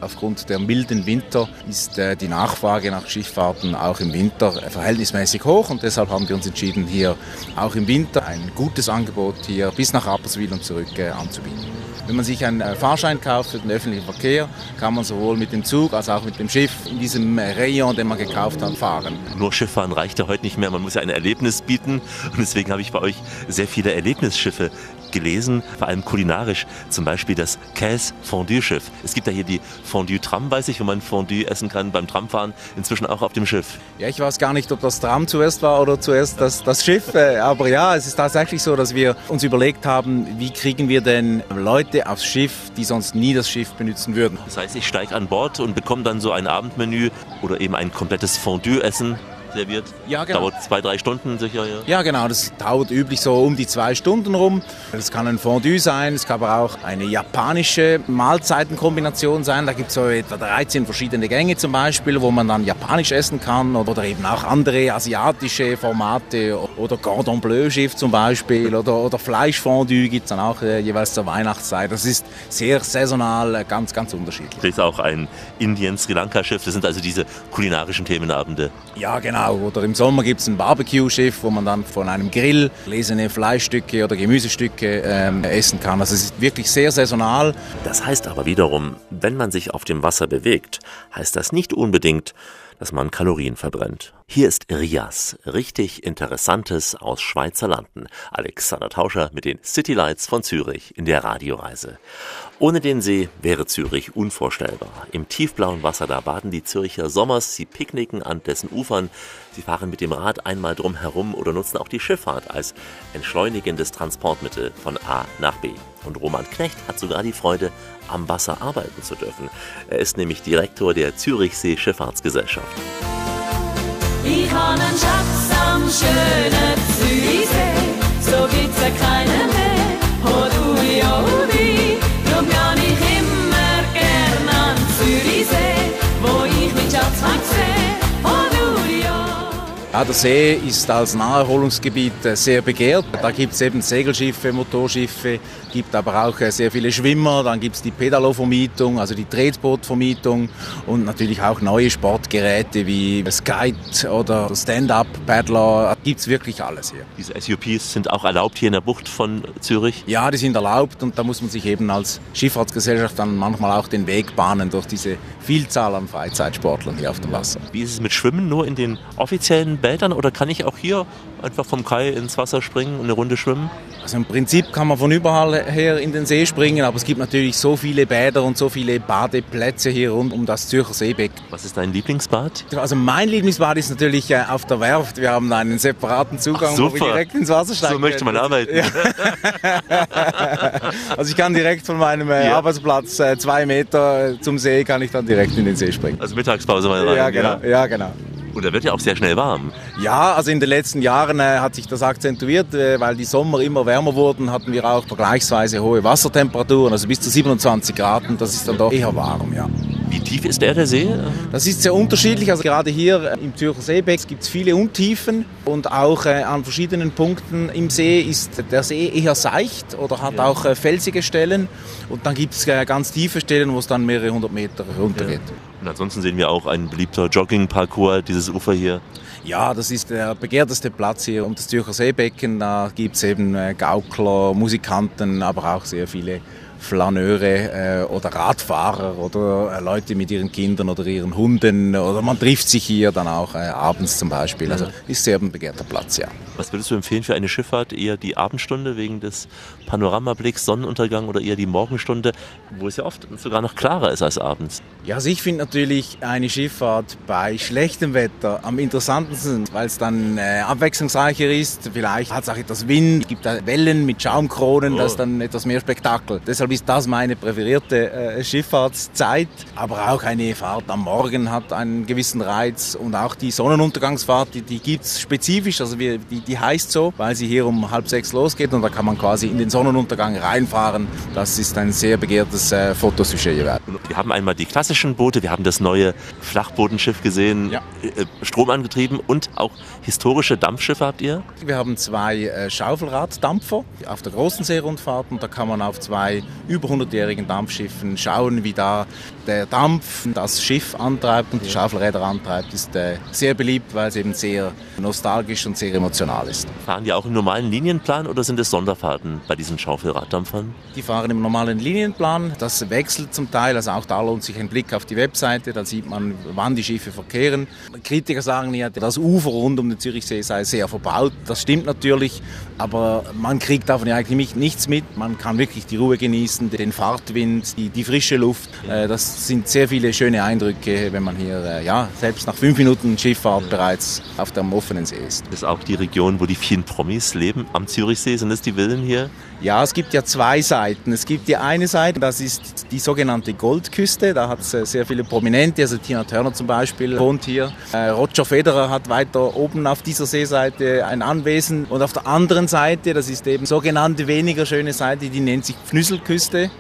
Aufgrund der milden Winter ist äh, die Nachfrage nach Schifffahrten auch im Winter verhältnismäßig hoch und deshalb haben wir uns entschieden, hier auch im Winter ein gutes Angebot hier bis nach Rapperswil und zurück äh, anzubieten. Wenn man sich einen äh, Fahrschein kauft für den öffentlichen Verkehr, kann man sowohl mit dem Zug als auch mit dem Schiff in diesem Rayon, den man gekauft hat, fahren. Nur Schifffahren reicht ja heute nicht mehr, man muss ja ein Erlebnis bieten und deswegen habe ich bei euch sehr viele Erlebnisschiffe gelesen, vor allem kulinarisch. Zum Beispiel das Käse Fondue Schiff. Es gibt ja hier die Fondue Tram, weiß ich, wo man Fondue essen kann beim Tramfahren, inzwischen auch auf dem Schiff. Ja, ich weiß gar nicht, ob das Tram zuerst war oder zuerst das, das Schiff. Äh, aber ja, es ist tatsächlich so, dass wir uns überlegt haben, wie kriegen wir denn Leute aufs Schiff, die sonst nie das Schiff benutzen würden. Das heißt, ich steige an Bord und bekomme dann so ein Abendmenü oder eben ein komplettes Fondue-Essen serviert. Ja, genau. Dauert zwei, drei Stunden sicher, ja. Ja, genau, das dauert üblich so um die zwei Stunden rum. Das kann ein Fondue sein, es kann aber auch eine japanische Mahlzeitenkombination sein. Da gibt es so etwa 13 verschiedene Gänge zum Beispiel, wo man dann japanisch essen kann oder eben auch andere asiatische Formate oder Cordon Bleu Schiff zum Beispiel oder, oder Fleischfondue gibt es dann auch äh, jeweils zur Weihnachtszeit. Das ist sehr saisonal, äh, ganz, ganz unterschiedlich. Vielleicht auch ein Indien-Sri Lanka-Schiff. Das sind also diese kulinarischen Themenabende. Ja, genau. Oder im Sommer gibt es ein Barbecue-Schiff, wo man dann von einem Grill lesene Fleischstücke oder Gemüsestücke ähm, essen kann. Also es ist wirklich sehr saisonal. Das heißt aber wiederum, wenn man sich auf dem Wasser bewegt, heißt das nicht unbedingt, dass man Kalorien verbrennt. Hier ist Rias, richtig Interessantes aus Schweizer Landen. Alexander Tauscher mit den City Lights von Zürich in der Radioreise. Ohne den See wäre Zürich unvorstellbar. Im tiefblauen Wasser, da baden die Zürcher Sommers, sie picknicken an dessen Ufern, sie fahren mit dem Rad einmal drum herum oder nutzen auch die Schifffahrt als entschleunigendes Transportmittel von A nach B. Und Roman Knecht hat sogar die Freude, am Wasser arbeiten zu dürfen. Er ist nämlich Direktor der Zürichsee Schifffahrtsgesellschaft. Ich habe einen Schatz am schönen Zürichsee, so gibt's ja keinen mehr. Oh du, du, drum geh ich immer gern an Zürichsee, wo ich meinen Schatz mag sehen. Ja, der See ist als Naherholungsgebiet äh, sehr begehrt. Da gibt es eben Segelschiffe, Motorschiffe, gibt aber auch äh, sehr viele Schwimmer. Dann gibt es die Pedalo-Vermietung, also die Tretbootvermietung und natürlich auch neue Sportgeräte wie Skite oder Stand-Up-Paddler. Gibt es wirklich alles hier. Diese SUPs sind auch erlaubt hier in der Bucht von Zürich? Ja, die sind erlaubt und da muss man sich eben als Schifffahrtsgesellschaft dann manchmal auch den Weg bahnen durch diese Vielzahl an Freizeitsportlern hier auf dem Wasser. Wie ist es mit Schwimmen? Nur in den offiziellen Bädern oder kann ich auch hier einfach vom Kai ins Wasser springen und eine Runde schwimmen? Also im Prinzip kann man von überall her in den See springen, aber es gibt natürlich so viele Bäder und so viele Badeplätze hier rund um das Zürcher Seebeck. Was ist dein Lieblingsbad? Also mein Lieblingsbad ist natürlich äh, auf der Werft. Wir haben einen separaten Zugang, Ach, wo wir direkt ins Wasser steigen. So möchte man arbeiten. Ja. also ich kann direkt von meinem äh, Ja. Arbeitsplatz äh, zwei Meter zum See, kann ich dann direkt in den See springen. Also Mittagspause mal rein. Ja, genau. Ja, genau. Und da wird ja auch sehr schnell warm. Ja, also in den letzten Jahren äh, hat sich das akzentuiert, äh, weil die Sommer immer wärmer wurden, hatten wir auch vergleichsweise hohe Wassertemperaturen, also bis zu 27 Grad und das ist dann doch eher warm, ja. Wie tief ist der, der See? Das ist sehr unterschiedlich. Also gerade hier äh, im Zürcher Seebeck gibt es viele Untiefen und auch äh, an verschiedenen Punkten im See ist der See eher seicht oder hat auch äh, felsige Stellen. Und dann gibt es ganz tiefe Stellen, wo es dann mehrere hundert Meter runtergeht. Und ansonsten sehen wir auch ein beliebter Jogging-Parcours, dieses Ufer hier. Ja, das ist der begehrteste Platz hier um das Zürcher Seebecken. Da gibt es eben Gaukler, Musikanten, aber auch sehr viele Flaneure äh, oder Radfahrer oder äh, Leute mit ihren Kindern oder ihren Hunden. Oder man trifft sich hier dann auch äh, abends zum Beispiel. Also ist sehr ein begehrter Platz, ja. Was würdest du empfehlen für eine Schifffahrt? Eher die Abendstunde wegen des Panoramablicks, Sonnenuntergang oder eher die Morgenstunde, wo es ja oft sogar noch klarer ist als abends? Ja, also ich finde natürlich eine Schifffahrt bei schlechtem Wetter am interessantesten, weil es dann äh, abwechslungsreicher ist. Vielleicht hat es auch etwas Wind, es gibt da Wellen mit Schaumkronen, Oh. das ist dann etwas mehr Spektakel. Deshalb ist das meine präferierte äh, Schifffahrtszeit. Aber auch eine Fahrt am Morgen hat einen gewissen Reiz und auch die Sonnenuntergangsfahrt, die, die gibt es spezifisch, also wir, die, die heißt so, weil sie hier um halb sechs losgeht und da kann man quasi in den Sonnenuntergang reinfahren. Das ist ein sehr begehrtes äh, Fotosujet jeweils. Wir haben einmal die klassischen Boote, wir haben das neue Flachbodenschiff gesehen, Ja. äh, stromangetrieben und auch historische Dampfschiffe habt ihr? Wir haben zwei äh, Schaufelraddampfer auf der großen Seerundfahrt und da kann man auf zwei über 100-jährigen Dampfschiffen schauen, wie da der Dampf das Schiff antreibt und die Schaufelräder antreibt. Ist äh, sehr beliebt, weil es eben sehr nostalgisch und sehr emotional ist. Fahren die auch im normalen Linienplan oder sind es Sonderfahrten bei diesen Schaufelraddampfern? Die fahren im normalen Linienplan. Das wechselt zum Teil. Also auch da lohnt sich ein Blick auf die Webseite. Da sieht man, wann die Schiffe verkehren. Kritiker sagen ja, das Ufer rund um den Zürichsee sei sehr verbaut. Das stimmt natürlich. Aber man kriegt davon ja eigentlich nichts mit. Man kann wirklich die Ruhe genießen genießen, den Fahrtwind, die, die frische Luft. Äh, das sind sehr viele schöne Eindrücke, wenn man hier äh, ja, selbst nach fünf Minuten Schifffahrt bereits auf dem offenen See ist. Das ist auch die Region, wo die vielen Promis leben, am Zürichsee. Sind das die Villen hier? Ja, es gibt ja zwei Seiten. Es gibt die eine Seite, das ist die sogenannte Goldküste. Da hat es äh, sehr viele Prominente, also Tina Turner zum Beispiel wohnt hier. Roger Federer hat weiter oben auf dieser Seeseite ein Anwesen. Und auf der anderen Seite, das ist eben sogenannte weniger schöne Seite, die nennt sich Pfnüsselküste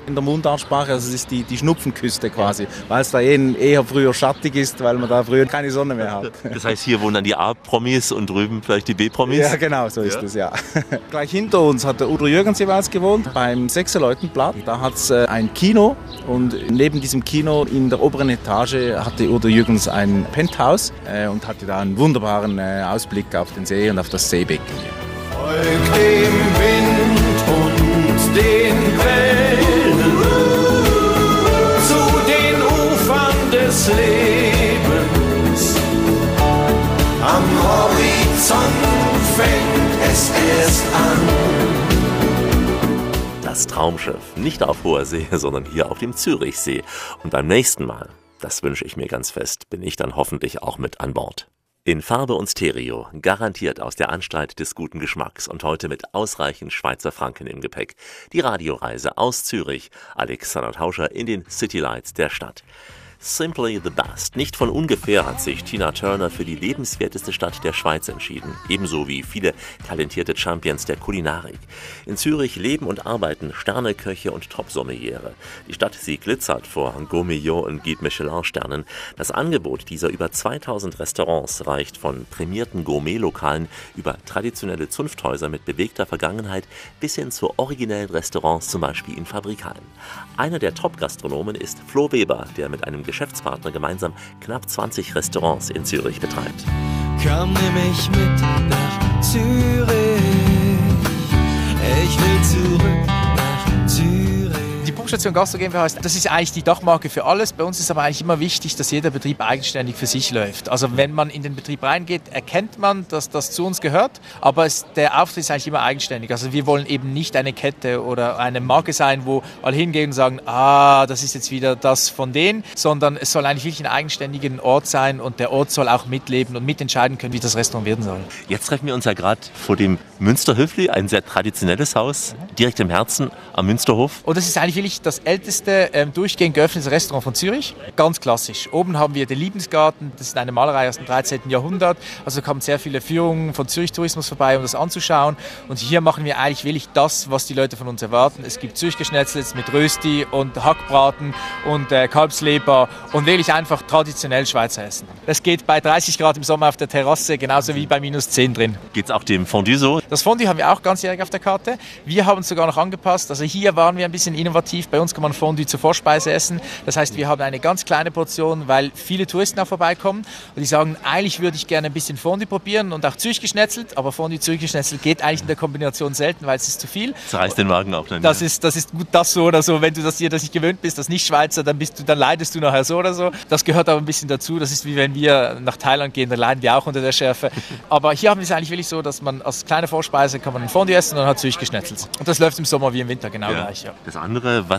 in der Mundartsprache. Also es ist die, die Schnupfenküste quasi, weil es da eher früher schattig ist, weil man da früher keine Sonne mehr hat. Das heißt, hier wohnen dann die A-Promis und drüben vielleicht die B-Promis? Ja, genau, so ist es, ja. Gleich hinter uns hat der Udo Jürgens jeweils gewohnt, beim Sechserleutenblatt. Da hat es äh, ein Kino und neben diesem Kino in der oberen Etage hatte Udo Jürgens ein Penthouse äh, und hatte da einen wunderbaren äh, Ausblick auf den See und auf das Seebecken. Folgt dem Wind den Wellen zu den Ufern des Lebens. Am Horizont fängt es erst an. Das Traumschiff, nicht auf hoher See, sondern hier auf dem Zürichsee. Und beim nächsten Mal, das wünsche ich mir ganz fest, bin ich dann hoffentlich auch mit an Bord. In Farbe und Stereo, garantiert aus der Anstalt des guten Geschmacks und heute mit ausreichend Schweizer Franken im Gepäck. Die Radioreise aus Zürich, Alexander Tauscher in den City Lights der Stadt. Simply the Best. Nicht von ungefähr hat sich Tina Turner für die lebenswerteste Stadt der Schweiz entschieden, ebenso wie viele talentierte Champions der Kulinarik. In Zürich leben und arbeiten Sterneköche und Top-Sommeliere. Die Stadt, sie glitzert vor Gourmillon und Guide Michelin-Sternen. Das Angebot dieser über 2000 Restaurants reicht von prämierten Gourmet-Lokalen über traditionelle Zunfthäuser mit bewegter Vergangenheit bis hin zu originellen Restaurants, zum Beispiel in Fabrikalen. Einer der Top-Gastronomen ist Flo Weber, der mit einem Geschäftspartner gemeinsam knapp 20 Restaurants in Zürich betreibt. Komm, nimm mich mit nach Zürich. Ich will zurück. Die Pumpstation Gastro GmbH, ist, das ist eigentlich die Dachmarke für alles. Bei uns ist aber eigentlich immer wichtig, dass jeder Betrieb eigenständig für sich läuft. Also wenn man in den Betrieb reingeht, erkennt man, dass das zu uns gehört, aber es, der Auftritt ist eigentlich immer eigenständig. Also wir wollen eben nicht eine Kette oder eine Marke sein, wo alle hingehen und sagen, ah, das ist jetzt wieder das von denen, sondern es soll eigentlich wirklich ein eigenständiger Ort sein und der Ort soll auch mitleben und mitentscheiden können, wie das Restaurant werden soll. Jetzt treffen wir uns ja gerade vor dem Münsterhöfli, ein sehr traditionelles Haus, direkt im Herzen am Münsterhof. Und das ist eigentlich wirklich das älteste ähm, durchgehend geöffnete Restaurant von Zürich. Ganz klassisch. Oben haben wir den Liebensgarten, das ist eine Malerei aus dem 13. Jahrhundert. Also kommen sehr viele Führungen von Zürich Tourismus vorbei, um das anzuschauen. Und hier machen wir eigentlich wirklich das, was die Leute von uns erwarten. Es gibt Zürich-Geschnetzels mit Rösti und Hackbraten und äh, Kalbsleber und wirklich einfach traditionell Schweizer Essen. Das geht bei 30 Grad im Sommer auf der Terrasse, genauso wie bei minus 10 drin. Geht's auch dem Fondue so? Das Fondue haben wir auch ganzjährig auf der Karte. Wir haben es sogar noch angepasst. Also hier waren wir ein bisschen innovativ. Bei uns kann man Fondue zur Vorspeise essen. Das heißt, wir haben eine ganz kleine Portion, weil viele Touristen auch vorbeikommen. Und die sagen, eigentlich würde ich gerne ein bisschen Fondue probieren und auch Zürich geschnetzelt. Aber Fondue Zürich geschnetzelt geht eigentlich in der Kombination selten, weil es ist zu viel. Zerreißt den Magen auch dann. Das ist, das ist gut das so oder so. Wenn du das hier das nicht gewöhnt bist, das nicht Schweizer, dann, bist du, dann leidest du nachher so oder so. Das gehört aber ein bisschen dazu. Das ist wie wenn wir nach Thailand gehen, dann leiden wir auch unter der Schärfe. Aber hier haben wir es eigentlich wirklich so, dass man als kleine Vorspeise kann man ein Fondue essen und dann hat Zürich geschnetzelt. Und das läuft im Sommer wie im Winter genau Ja. gleich. Ja. Das andere, was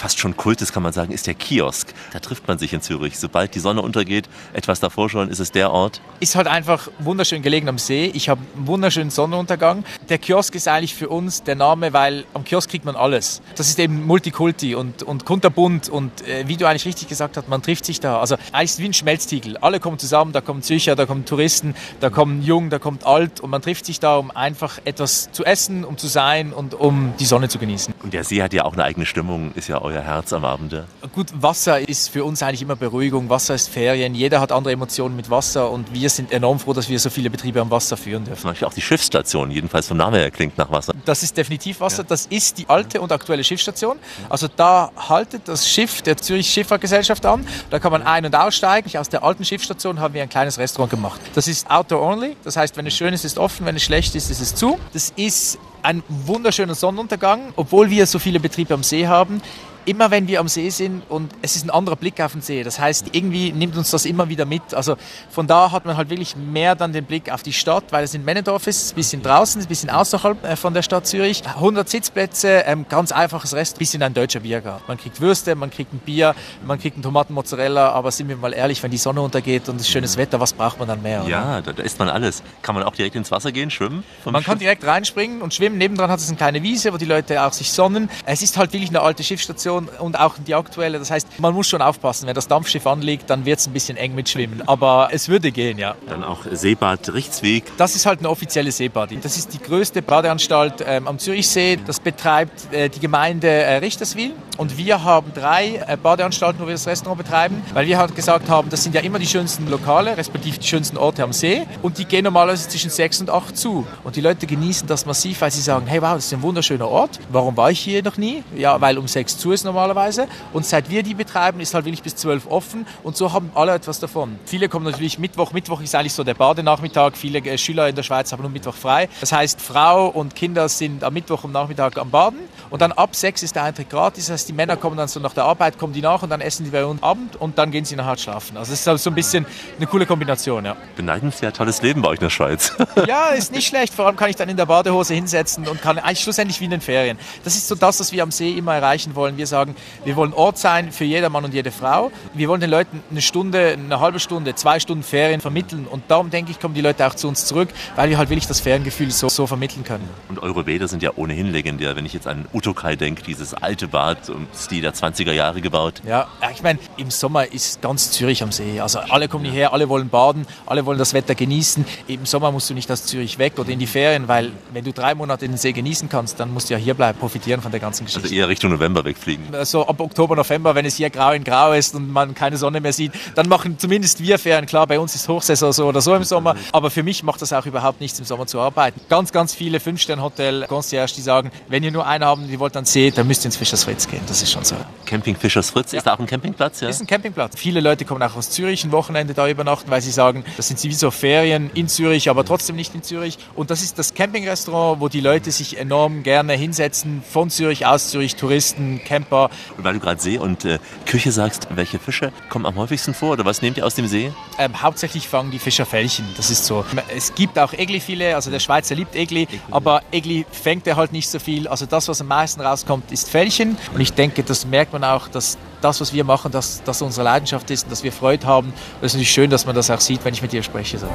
fast schon Kult ist, kann man sagen, ist der Kiosk. Da trifft man sich in Zürich. Sobald die Sonne untergeht, etwas davor schon, ist es der Ort. Ist halt einfach wunderschön gelegen am See. Ich habe einen wunderschönen Sonnenuntergang. Der Kiosk ist eigentlich für uns der Name, weil am Kiosk kriegt man alles. Das ist eben Multikulti und, und kunterbunt und äh, wie du eigentlich richtig gesagt hast, man trifft sich da. Also eigentlich ist es wie ein Schmelztiegel. Alle kommen zusammen, da kommen Zürcher, da kommen Touristen, da kommen Jung, da kommt Alt und man trifft sich da, um einfach etwas zu essen, um zu sein und um die Sonne zu genießen. Und der See hat ja auch eine eigene Stimmung, ist ja euer Herz am Abende. Gut, Wasser ist für uns eigentlich immer Beruhigung. Wasser ist Ferien. Jeder hat andere Emotionen mit Wasser und wir sind enorm froh, dass wir so viele Betriebe am Wasser führen dürfen. Zum Beispiel auch die Schiffsstation, jedenfalls vom Namen her klingt nach Wasser. Das ist definitiv Wasser. Das ist die alte und aktuelle Schiffsstation. Also da haltet das Schiff der Zürich Schifffahrtgesellschaft an. Da kann man ein- und aussteigen. Aus der alten Schiffsstation haben wir ein kleines Restaurant gemacht. Das ist Outdoor Only. Das heißt, wenn es schön ist, ist offen. Wenn es schlecht ist, ist es zu. Das ist ein wunderschöner Sonnenuntergang. Obwohl wir so viele Betriebe am See haben, immer wenn wir am See sind und es ist ein anderer Blick auf den See. Das heißt, irgendwie nimmt uns das immer wieder mit. Also von da hat man halt wirklich mehr dann den Blick auf die Stadt, weil es in Männendorf ist, ein bisschen draußen, ein bisschen außerhalb äh, von der Stadt Zürich. 100 Sitzplätze, ähm, ganz einfaches Rest, bisschen ein deutscher Biergarten. Man kriegt Würste, man kriegt ein Bier, man kriegt einen Tomatenmozzarella, aber sind wir mal ehrlich, wenn die Sonne untergeht und es schönes Wetter, was braucht man dann mehr? Oder? Ja, da, da isst man alles. Kann man auch direkt ins Wasser gehen, schwimmen? Man kann Schiff? direkt reinspringen und schwimmen. Nebendran hat es eine kleine Wiese, wo die Leute auch sich sonnen. Es ist halt wirklich eine alte Schiffsstation und auch die aktuelle. Das heißt, man muss schon aufpassen. Wenn das Dampfschiff anliegt, dann wird es ein bisschen eng mit Schwimmen. Aber es würde gehen, ja. Dann auch Seebad Richtsweg. Das ist halt eine offizielle Seebad. Das ist die größte Badeanstalt ähm, am Zürichsee. Das betreibt äh, die Gemeinde äh, Richterswil. Und wir haben drei äh, Badeanstalten, wo wir das Restaurant betreiben, weil wir halt gesagt haben, das sind ja immer die schönsten Lokale, respektive die schönsten Orte am See. Und die gehen normalerweise zwischen sechs und acht zu. Und die Leute genießen das massiv, weil sie sagen, hey wow, das ist ein wunderschöner Ort. Warum war ich hier noch nie? Ja, weil um sechs zu ist normalerweise. Und seit wir die betreiben, ist halt wirklich bis zwölf offen. Und so haben alle etwas davon. Viele kommen natürlich Mittwoch. Mittwoch ist eigentlich so der Badenachmittag. Viele äh, Schüler in der Schweiz haben nur Mittwoch frei. Das heißt, Frau und Kinder sind am Mittwoch am Nachmittag am Baden. Und dann ab sechs ist der Eintritt gratis. Das heißt, die Männer kommen dann so nach der Arbeit, kommen die nach und dann essen die bei uns Abend und dann gehen sie nachher schlafen. Also es ist also so ein bisschen eine coole Kombination, ja. Beneidenswert tolles Leben bei euch in der Schweiz. Ja, ist nicht schlecht. Vor allem kann ich dann in der Badehose hinsetzen und kann eigentlich schlussendlich wie in den Ferien. Das ist so das, was wir am See immer erreichen wollen. Wir sagen, wir wollen Ort sein für jeder Mann und jede Frau. Wir wollen den Leuten eine Stunde, eine halbe Stunde, zwei Stunden Ferien vermitteln. Und darum denke ich, kommen die Leute auch zu uns zurück, weil wir halt wirklich das Feriengefühl so, so vermitteln können. Und eure Bäder sind ja ohnehin legendär. Wenn ich jetzt an Utokai denke, dieses alte Bad im Stil der 20er Jahre gebaut. Ja, ja, ich meine, im Sommer ist ganz Zürich am See. Also alle kommen hierher, alle wollen baden, alle wollen das Wetter genießen. Im Sommer musst du nicht aus Zürich weg oder in die Ferien, weil wenn du drei Monate den See genießen kannst, dann musst du ja hier bleiben, profitieren von der ganzen Geschichte. Also eher Richtung November wegfliegen. So ab Oktober, November, wenn es hier grau in grau ist und man keine Sonne mehr sieht, dann machen zumindest wir Ferien. Klar, bei uns ist Hochsaison so oder so im Sommer, aber für mich macht das auch überhaupt nichts im Sommer zu arbeiten. Ganz, ganz viele Fünf-Sterne-Hotel-Concierge, die sagen, wenn ihr nur einen haben, die wollt dann See, dann müsst ihr ins Fischers Fritz gehen. Das ist schon so. Camping Fischers Fritz, ist da auch ein Campingplatz? Ja? ist ein Campingplatz. Viele Leute kommen auch aus Zürich ein Wochenende da übernachten, weil sie sagen, das sind wie so Ferien in Zürich, aber trotzdem nicht in Zürich. Und das ist das Campingrestaurant, wo die Leute sich enorm gerne hinsetzen, von Zürich aus Zürich, Touristen, Camper. Und weil du gerade See und äh, Küche sagst, welche Fische kommen am häufigsten vor oder was nehmt ihr aus dem See? Ähm, hauptsächlich fangen die Fischer Fällchen, das ist so. Es gibt auch Egli-Filet, also der Schweizer liebt Egli, aber Egli fängt er halt nicht so viel. Also das, was am meisten rauskommt, ist Fällchen. Und ich denke, das merkt man auch, dass das, was wir machen, dass das unsere Leidenschaft ist und dass wir Freude haben. Und es ist natürlich schön, dass man das auch sieht, wenn ich mit dir spreche. So.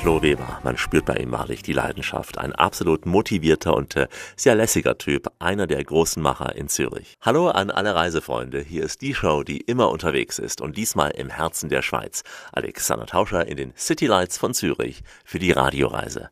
Flo Weber, man spürt bei ihm wahrlich die Leidenschaft. Ein absolut motivierter und äh, sehr lässiger Typ, einer der großen Macher in Zürich. Hallo an alle Reisefreunde, hier ist die Show, die immer unterwegs ist und diesmal im Herzen der Schweiz. Alexander Tauscher in den City Lights von Zürich für die Radioreise.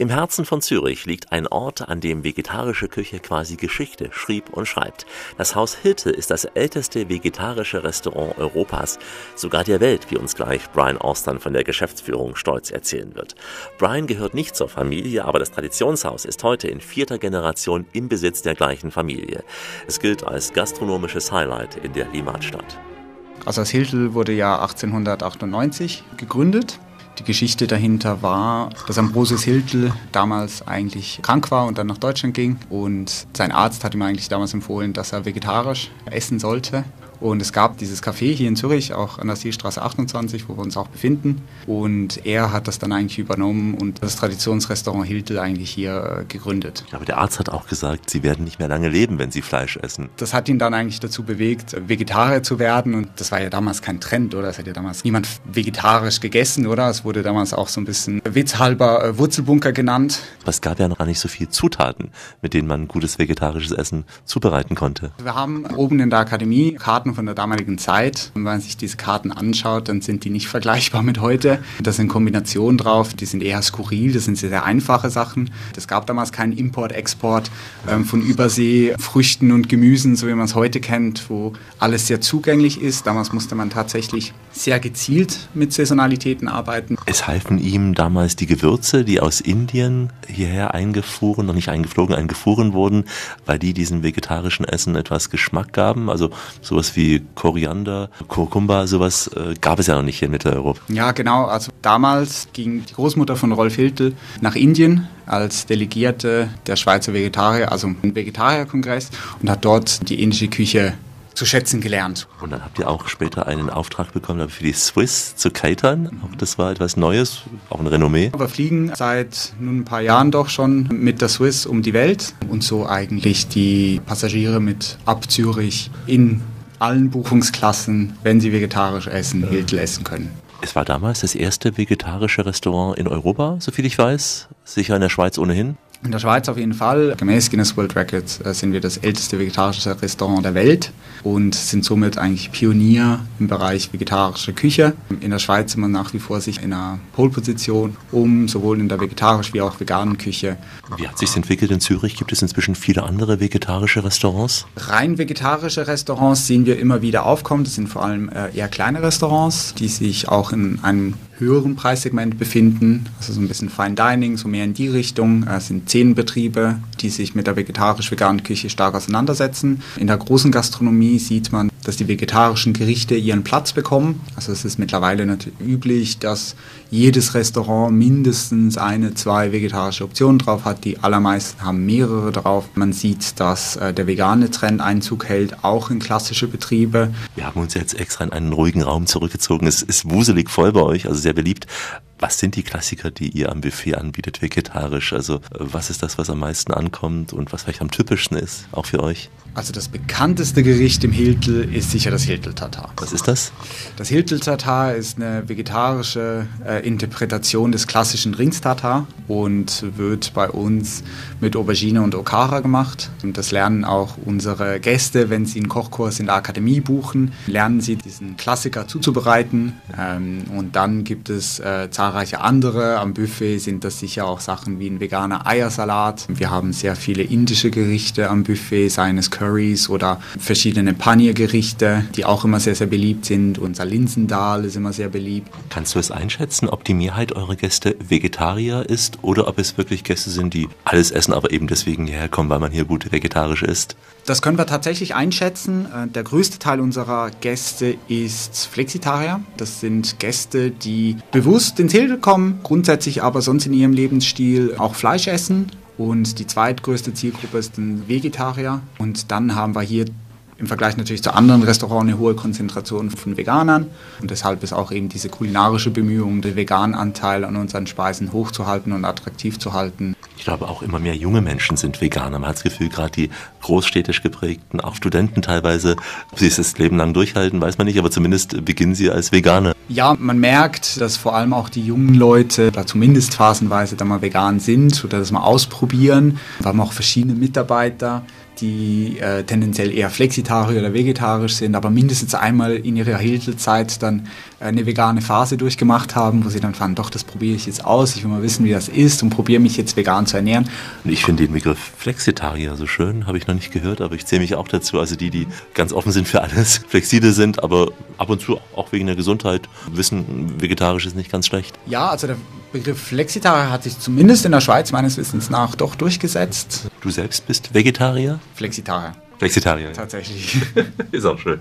Im Herzen von Zürich liegt ein Ort, an dem vegetarische Küche quasi Geschichte schrieb und schreibt. Das Haus Hirte ist das älteste vegetarische Restaurant Europas, sogar der Welt, wie uns gleich Brian Austin von der Geschäftsführung stolz erzählen wird. Brian gehört nicht zur Familie, aber das Traditionshaus ist heute in vierter Generation im Besitz der gleichen Familie. Es gilt als gastronomisches Highlight in der Limatstadt. Also das Hiltel wurde ja 1898 gegründet. Die Geschichte dahinter war, dass Ambrosius Hiltel damals eigentlich krank war und dann nach Deutschland ging. Und sein Arzt hat ihm eigentlich damals empfohlen, dass er vegetarisch essen sollte. Und es gab dieses Café hier in Zürich, auch an der Seestraße 28, wo wir uns auch befinden. Und er hat das dann eigentlich übernommen und das Traditionsrestaurant Hiltel eigentlich hier äh, gegründet. Aber der Arzt hat auch gesagt, Sie werden nicht mehr lange leben, wenn Sie Fleisch essen. Das hat ihn dann eigentlich dazu bewegt, Vegetarier zu werden. Und das war ja damals kein Trend, oder? Es hat ja damals niemand vegetarisch gegessen, oder? Es wurde damals auch so ein bisschen witzhalber äh, Wurzelbunker genannt. Aber es gab ja noch gar nicht so viele Zutaten, mit denen man gutes vegetarisches Essen zubereiten konnte. Wir haben oben in der Akademie Karten von der damaligen Zeit. Und wenn man sich diese Karten anschaut, dann sind die nicht vergleichbar mit heute. Da sind Kombinationen drauf, die sind eher skurril, das sind sehr einfache Sachen. Es gab damals keinen Import, Export ähm, von Übersee, Früchten und Gemüsen, so wie man es heute kennt, wo alles sehr zugänglich ist. Damals musste man tatsächlich sehr gezielt mit Saisonalitäten arbeiten. Es halfen ihm damals die Gewürze, die aus Indien hierher eingefuhren, noch nicht eingeflogen, eingefuhren wurden, weil die diesem vegetarischen Essen etwas Geschmack gaben. Also sowas wie wie Koriander, Kurkumba, sowas äh, gab es ja noch nicht hier in Mitteleuropa. Ja, genau. Also damals ging die Großmutter von Rolf Hiltel nach Indien als Delegierte der Schweizer Vegetarier, also ein Vegetarierkongress und hat dort die indische Küche zu schätzen gelernt. Und dann habt ihr auch später einen Auftrag bekommen für die Swiss zu catern. Auch das war etwas Neues, auch ein Renommee. Wir fliegen seit nun ein paar Jahren doch schon mit der Swiss um die Welt und so eigentlich die Passagiere mit ab Zürich in allen Buchungsklassen, wenn sie vegetarisch essen, Hiltel essen können. Es war damals das erste vegetarische Restaurant in Europa, soviel ich weiß. Sicher in der Schweiz ohnehin. In der Schweiz auf jeden Fall. Gemäß Guinness World Records äh, sind wir das älteste vegetarische Restaurant der Welt und sind somit eigentlich Pionier im Bereich vegetarische Küche. In der Schweiz sind wir nach wie vor sich in einer Pole-Position, um sowohl in der vegetarischen wie auch veganen Küche. Wie hat sich entwickelt in Zürich? Gibt es inzwischen viele andere vegetarische Restaurants? Rein vegetarische Restaurants sehen wir immer wieder aufkommen. Das sind vor allem äh, eher kleine Restaurants, die sich auch in einem höheren Preissegment befinden, also so ein bisschen Fine Dining, so mehr in die Richtung. Es sind zehn Betriebe, die sich mit der vegetarisch-veganen Küche stark auseinandersetzen. In der großen Gastronomie sieht man, dass die vegetarischen Gerichte ihren Platz bekommen. Also es ist mittlerweile natürlich üblich, dass jedes Restaurant mindestens eine, zwei vegetarische Optionen drauf hat. Die allermeisten haben mehrere drauf. Man sieht, dass äh, der vegane Trend Einzug hält, auch in klassische Betriebe. Wir haben uns jetzt extra in einen ruhigen Raum zurückgezogen. Es ist wuselig voll bei euch, also sehr beliebt. Was sind die Klassiker, die ihr am Buffet anbietet, vegetarisch? Also äh, was ist das, was am meisten ankommt und was vielleicht am typischsten ist, auch für euch? Also das bekannteste Gericht im Hiltel ist sicher das Hiltel-Tatar. Was ist das? Das Hiltel-Tatar ist eine vegetarische äh, Interpretation des klassischen Rings-Tatar und wird bei uns mit Aubergine und Okara gemacht. Und das lernen auch unsere Gäste, wenn sie einen Kochkurs in der Akademie buchen, lernen sie diesen Klassiker zuzubereiten. Ähm, und dann gibt es äh, zahlreiche andere. Am Buffet sind das sicher auch Sachen wie ein veganer Eiersalat. Wir haben sehr viele indische Gerichte am Buffet, seien es Curries oder verschiedene Paniergerichte, die auch immer sehr, sehr beliebt sind. Unser Linsendal ist immer sehr beliebt. Kannst du es einschätzen, ob die Mehrheit eurer Gäste Vegetarier ist oder ob es wirklich Gäste sind, die alles essen, aber eben deswegen hierher kommen, weil man hier gut vegetarisch isst? Das können wir tatsächlich einschätzen. Äh, Der größte Teil unserer Gäste ist Flexitarier. Das sind Gäste, die bewusst ins Hilde kommen, grundsätzlich aber sonst in ihrem Lebensstil auch Fleisch essen. Und die zweitgrößte Zielgruppe ist ein Vegetarier. Und dann haben wir hier im Vergleich natürlich zu anderen Restaurants eine hohe Konzentration von Veganern. Und deshalb ist auch eben diese kulinarische Bemühung, den veganen Anteil an unseren Speisen hochzuhalten und attraktiv zu halten. Ich glaube, auch immer mehr junge Menschen sind Veganer. Man hat das Gefühl, gerade die großstädtisch geprägten, auch Studenten teilweise, ob sie es das Leben lang durchhalten, weiß man nicht, aber zumindest beginnen sie als Veganer. Ja, man merkt, dass vor allem auch die jungen Leute, oder zumindest phasenweise, da mal vegan sind oder das mal ausprobieren. Wir haben auch verschiedene Mitarbeiter, die äh, tendenziell eher flexitarisch oder vegetarisch sind, aber mindestens einmal in ihrer Hiltelzeit dann eine vegane Phase durchgemacht haben, wo sie dann fanden, doch, das probiere ich jetzt aus, ich will mal wissen, wie das ist und probiere mich jetzt vegan zu ernähren. Und ich finde den Begriff Flexitarier so schön, habe ich noch nicht gehört, aber ich zähle mich auch dazu. Also die, die ganz offen sind für alles, flexibel sind, aber ab und zu auch wegen der Gesundheit wissen, vegetarisch ist nicht ganz schlecht. Ja, also der Begriff Flexitarier hat sich zumindest in der Schweiz meines Wissens nach doch durchgesetzt. Du selbst bist Vegetarier? Flexitarier. Flexitarier. Tatsächlich. ist auch schön.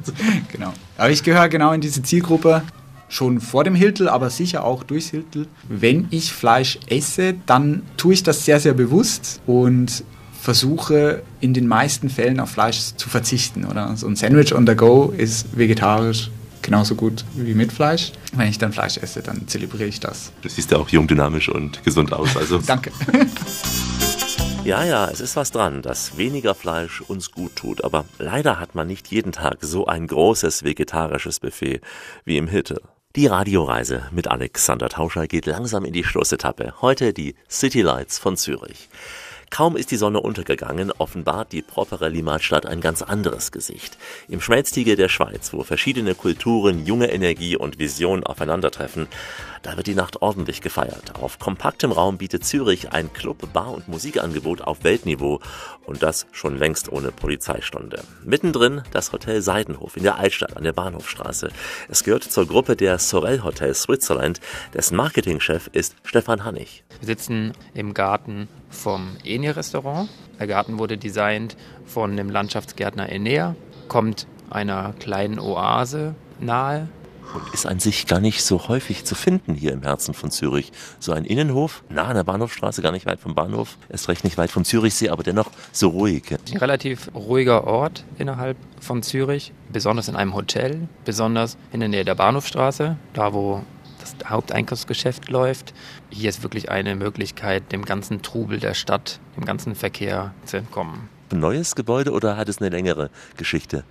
Genau. Aber ich gehöre genau in diese Zielgruppe. Schon vor dem Hiltel, aber sicher auch durchs Hiltel. Wenn ich Fleisch esse, dann tue ich das sehr, sehr bewusst und versuche in den meisten Fällen auf Fleisch zu verzichten. Oder? So ein Sandwich on the go ist vegetarisch genauso gut wie mit Fleisch. Wenn ich dann Fleisch esse, dann zelebriere ich das. Du siehst ja auch jung, dynamisch und gesund aus. Also. Danke. Ja, ja, es ist was dran, dass weniger Fleisch uns gut tut, aber leider hat man nicht jeden Tag so ein großes vegetarisches Buffet wie im Hitte. Die Radioreise mit Alexander Tauscher geht langsam in die Schlussetappe. Heute die City Lights von Zürich. Kaum ist die Sonne untergegangen, offenbart die propere Limatstadt ein ganz anderes Gesicht. Im Schmelztiegel der Schweiz, wo verschiedene Kulturen, junge Energie und Vision aufeinandertreffen, da wird die Nacht ordentlich gefeiert. Auf kompaktem Raum bietet Zürich ein Club-, Bar- und Musikangebot auf Weltniveau und das schon längst ohne Polizeistunde. Mittendrin das Hotel Seidenhof in der Altstadt an der Bahnhofstraße. Es gehört zur Gruppe der Sorel Hotel Switzerland, dessen Marketingchef ist Stefan Hannig. Wir sitzen im Garten vom Eni Restaurant. Der Garten wurde designt von dem Landschaftsgärtner Enea, kommt einer kleinen Oase nahe. Und ist an sich gar nicht so häufig zu finden hier im Herzen von Zürich. So ein Innenhof, nah an der Bahnhofstraße, gar nicht weit vom Bahnhof, ist recht nicht weit vom Zürichsee, aber dennoch so ruhig. Ein relativ ruhiger Ort innerhalb von Zürich, besonders in einem Hotel, besonders in der Nähe der Bahnhofstraße, da wo das Haupteinkaufsgeschäft läuft. Hier ist wirklich eine Möglichkeit, dem ganzen Trubel der Stadt, dem ganzen Verkehr zu entkommen. Ein neues Gebäude oder hat es eine längere Geschichte?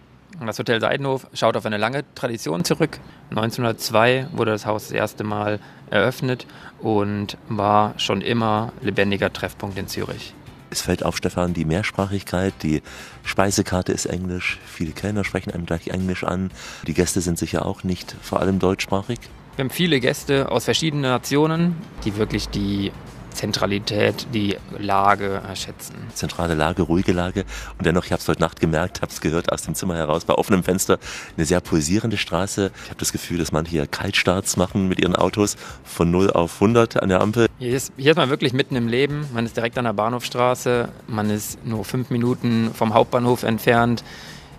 Das Hotel Seidenhof schaut auf eine lange Tradition zurück. 1902 wurde das Haus das erste Mal eröffnet und war schon immer lebendiger Treffpunkt in Zürich. Es fällt auf, Stefan, die Mehrsprachigkeit, die Speisekarte ist Englisch, viele Kellner sprechen einem gleich Englisch an, die Gäste sind sicher auch nicht vor allem deutschsprachig. Wir haben viele Gäste aus verschiedenen Nationen, die wirklich die Zentralität, die Lage schätzen. Zentrale Lage, ruhige Lage. Und dennoch, ich habe es heute Nacht gemerkt, habe es gehört aus dem Zimmer heraus, bei offenem Fenster, eine sehr pulsierende Straße. Ich habe das Gefühl, dass manche hier Kaltstarts machen mit ihren Autos von 0 auf 100 an der Ampel. Hier ist, hier ist man wirklich mitten im Leben. Man ist direkt an der Bahnhofstraße. Man ist nur fünf Minuten vom Hauptbahnhof entfernt.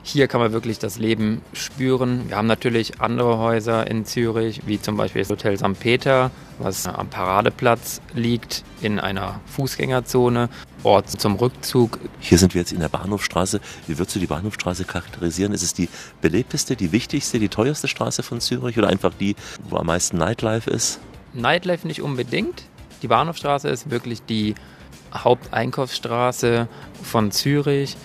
Hier kann man wirklich das Leben spüren. Wir haben natürlich andere Häuser in Zürich, wie zum Beispiel das Hotel St. Peter, was am Paradeplatz liegt, in einer Fußgängerzone, Ort zum Rückzug. Hier sind wir jetzt in der Bahnhofstraße. Wie würdest du die Bahnhofstraße charakterisieren? Ist es die belebteste, die wichtigste, die teuerste Straße von Zürich oder einfach die, wo am meisten Nightlife ist? Nightlife nicht unbedingt. Die Bahnhofstraße ist wirklich die Haupteinkaufsstraße von Zürich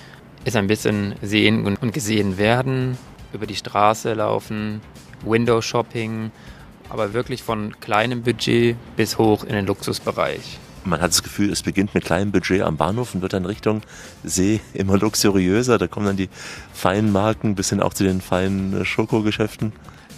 ist ein bisschen sehen und gesehen werden, über die Straße laufen, Window Shopping, aber wirklich von kleinem Budget bis hoch in den Luxusbereich. Man hat das Gefühl, es beginnt mit kleinem Budget am Bahnhof und wird dann Richtung See immer luxuriöser. Da kommen dann die feinen Marken bis hin auch zu den feinen Schokogeschäften.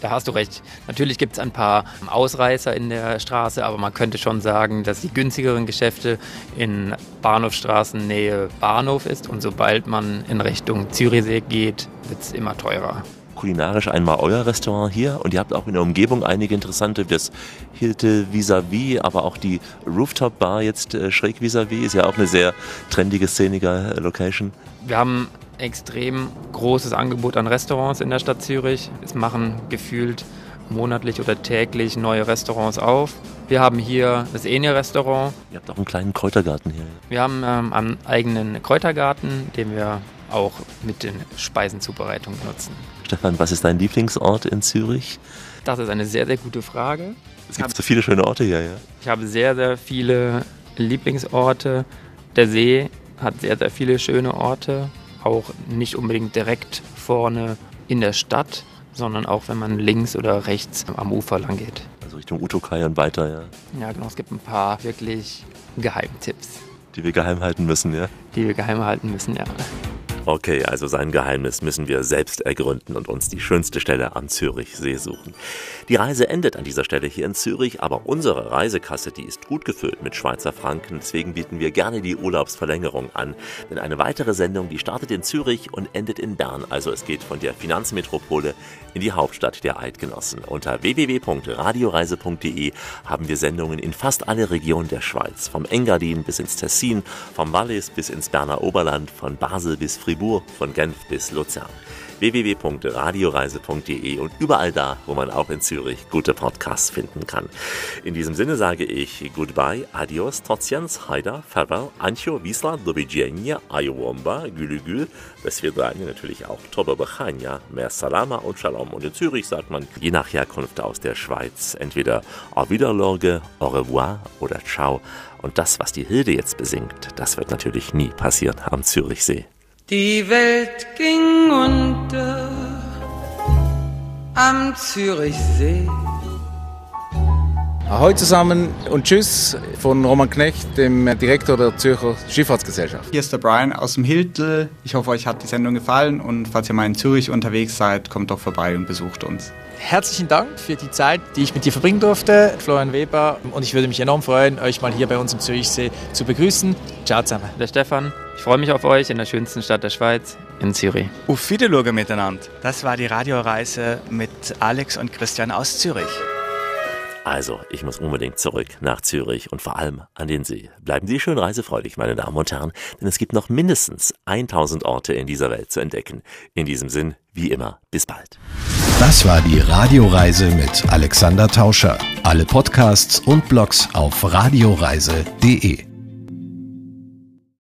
Da hast du recht. Natürlich gibt es ein paar Ausreißer in der Straße, aber man könnte schon sagen, dass die günstigeren Geschäfte in Bahnhofstraßennähe Bahnhof ist und sobald man in Richtung Zürichsee geht, wird es immer teurer kulinarisch einmal euer Restaurant hier und ihr habt auch in der Umgebung einige interessante, das Hilte vis-à-vis, aber auch die Rooftop Bar jetzt äh, schräg vis-à-vis ist ja auch eine sehr trendige, szenige Location. Wir haben extrem großes Angebot an Restaurants in der Stadt Zürich. Es machen gefühlt monatlich oder täglich neue Restaurants auf. Wir haben hier das Ene-Restaurant. Ihr habt auch einen kleinen Kräutergarten hier. Wir haben ähm, einen eigenen Kräutergarten, den wir auch mit den Speisenzubereitungen nutzen. Stefan, was ist dein Lieblingsort in Zürich? Das ist eine sehr, sehr gute Frage. Es gibt so viele schöne Orte hier, ja. Ich habe sehr, sehr viele Lieblingsorte. Der See hat sehr, sehr viele schöne Orte auch nicht unbedingt direkt vorne in der Stadt, sondern auch wenn man links oder rechts am Ufer lang geht. Also Richtung Utokai und weiter, ja. Ja, genau. Es gibt ein paar wirklich Geheimtipps. Die wir geheim halten müssen, ja? Die wir geheim halten müssen, ja. Okay, also sein Geheimnis müssen wir selbst ergründen und uns die schönste Stelle am Zürichsee suchen. Die Reise endet an dieser Stelle hier in Zürich, aber unsere Reisekasse, die ist gut gefüllt mit Schweizer Franken, deswegen bieten wir gerne die Urlaubsverlängerung an. Denn eine weitere Sendung, die startet in Zürich und endet in Bern, also es geht von der Finanzmetropole in die Hauptstadt der Eidgenossen. Unter www.radioreise.de haben wir Sendungen in fast alle Regionen der Schweiz, vom Engadin bis ins Tessin, vom Wallis bis ins Berner Oberland, von Basel bis Fribourg Fribourg, von Genf bis Luzern. www.radioreise.de und überall da, wo man auch in Zürich gute Podcasts finden kann. In diesem Sinne sage ich Goodbye, Adios, Totsians, Haida, Farewell, Ancho, Wisla, do widzenia, Ayowomba, Gülügül, das wird natürlich auch Toba Bechania, Mer Salama und Shalom. Und in Zürich sagt man je nach Herkunft aus der Schweiz entweder Au Wiederlorge, Au revoir oder Ciao. Und das, was die Hilde jetzt besingt, das wird natürlich nie passieren am Zürichsee. Die Welt ging unter am Zürichsee. Ahoi zusammen und Tschüss von Roman Knecht, dem Direktor der Zürcher Schifffahrtsgesellschaft. Hier ist der Brian aus dem Hiltel. Ich hoffe, euch hat die Sendung gefallen und falls ihr mal in Zürich unterwegs seid, kommt doch vorbei und besucht uns herzlichen Dank für die Zeit, die ich mit dir verbringen durfte, Florian Weber. Und ich würde mich enorm freuen, euch mal hier bei uns im Zürichsee zu begrüßen. Ciao zusammen. Der Stefan, ich freue mich auf euch in der schönsten Stadt der Schweiz, in Zürich. Auf Wiedersehen miteinander. Das war die Radioreise mit Alex und Christian aus Zürich. Also, ich muss unbedingt zurück nach Zürich und vor allem an den See. Bleiben Sie schön reisefreudig, meine Damen und Herren, denn es gibt noch mindestens 1000 Orte in dieser Welt zu entdecken. In diesem Sinn, wie immer, bis bald. Das war die Radioreise mit Alexander Tauscher. Alle Podcasts und Blogs auf radioreise.de.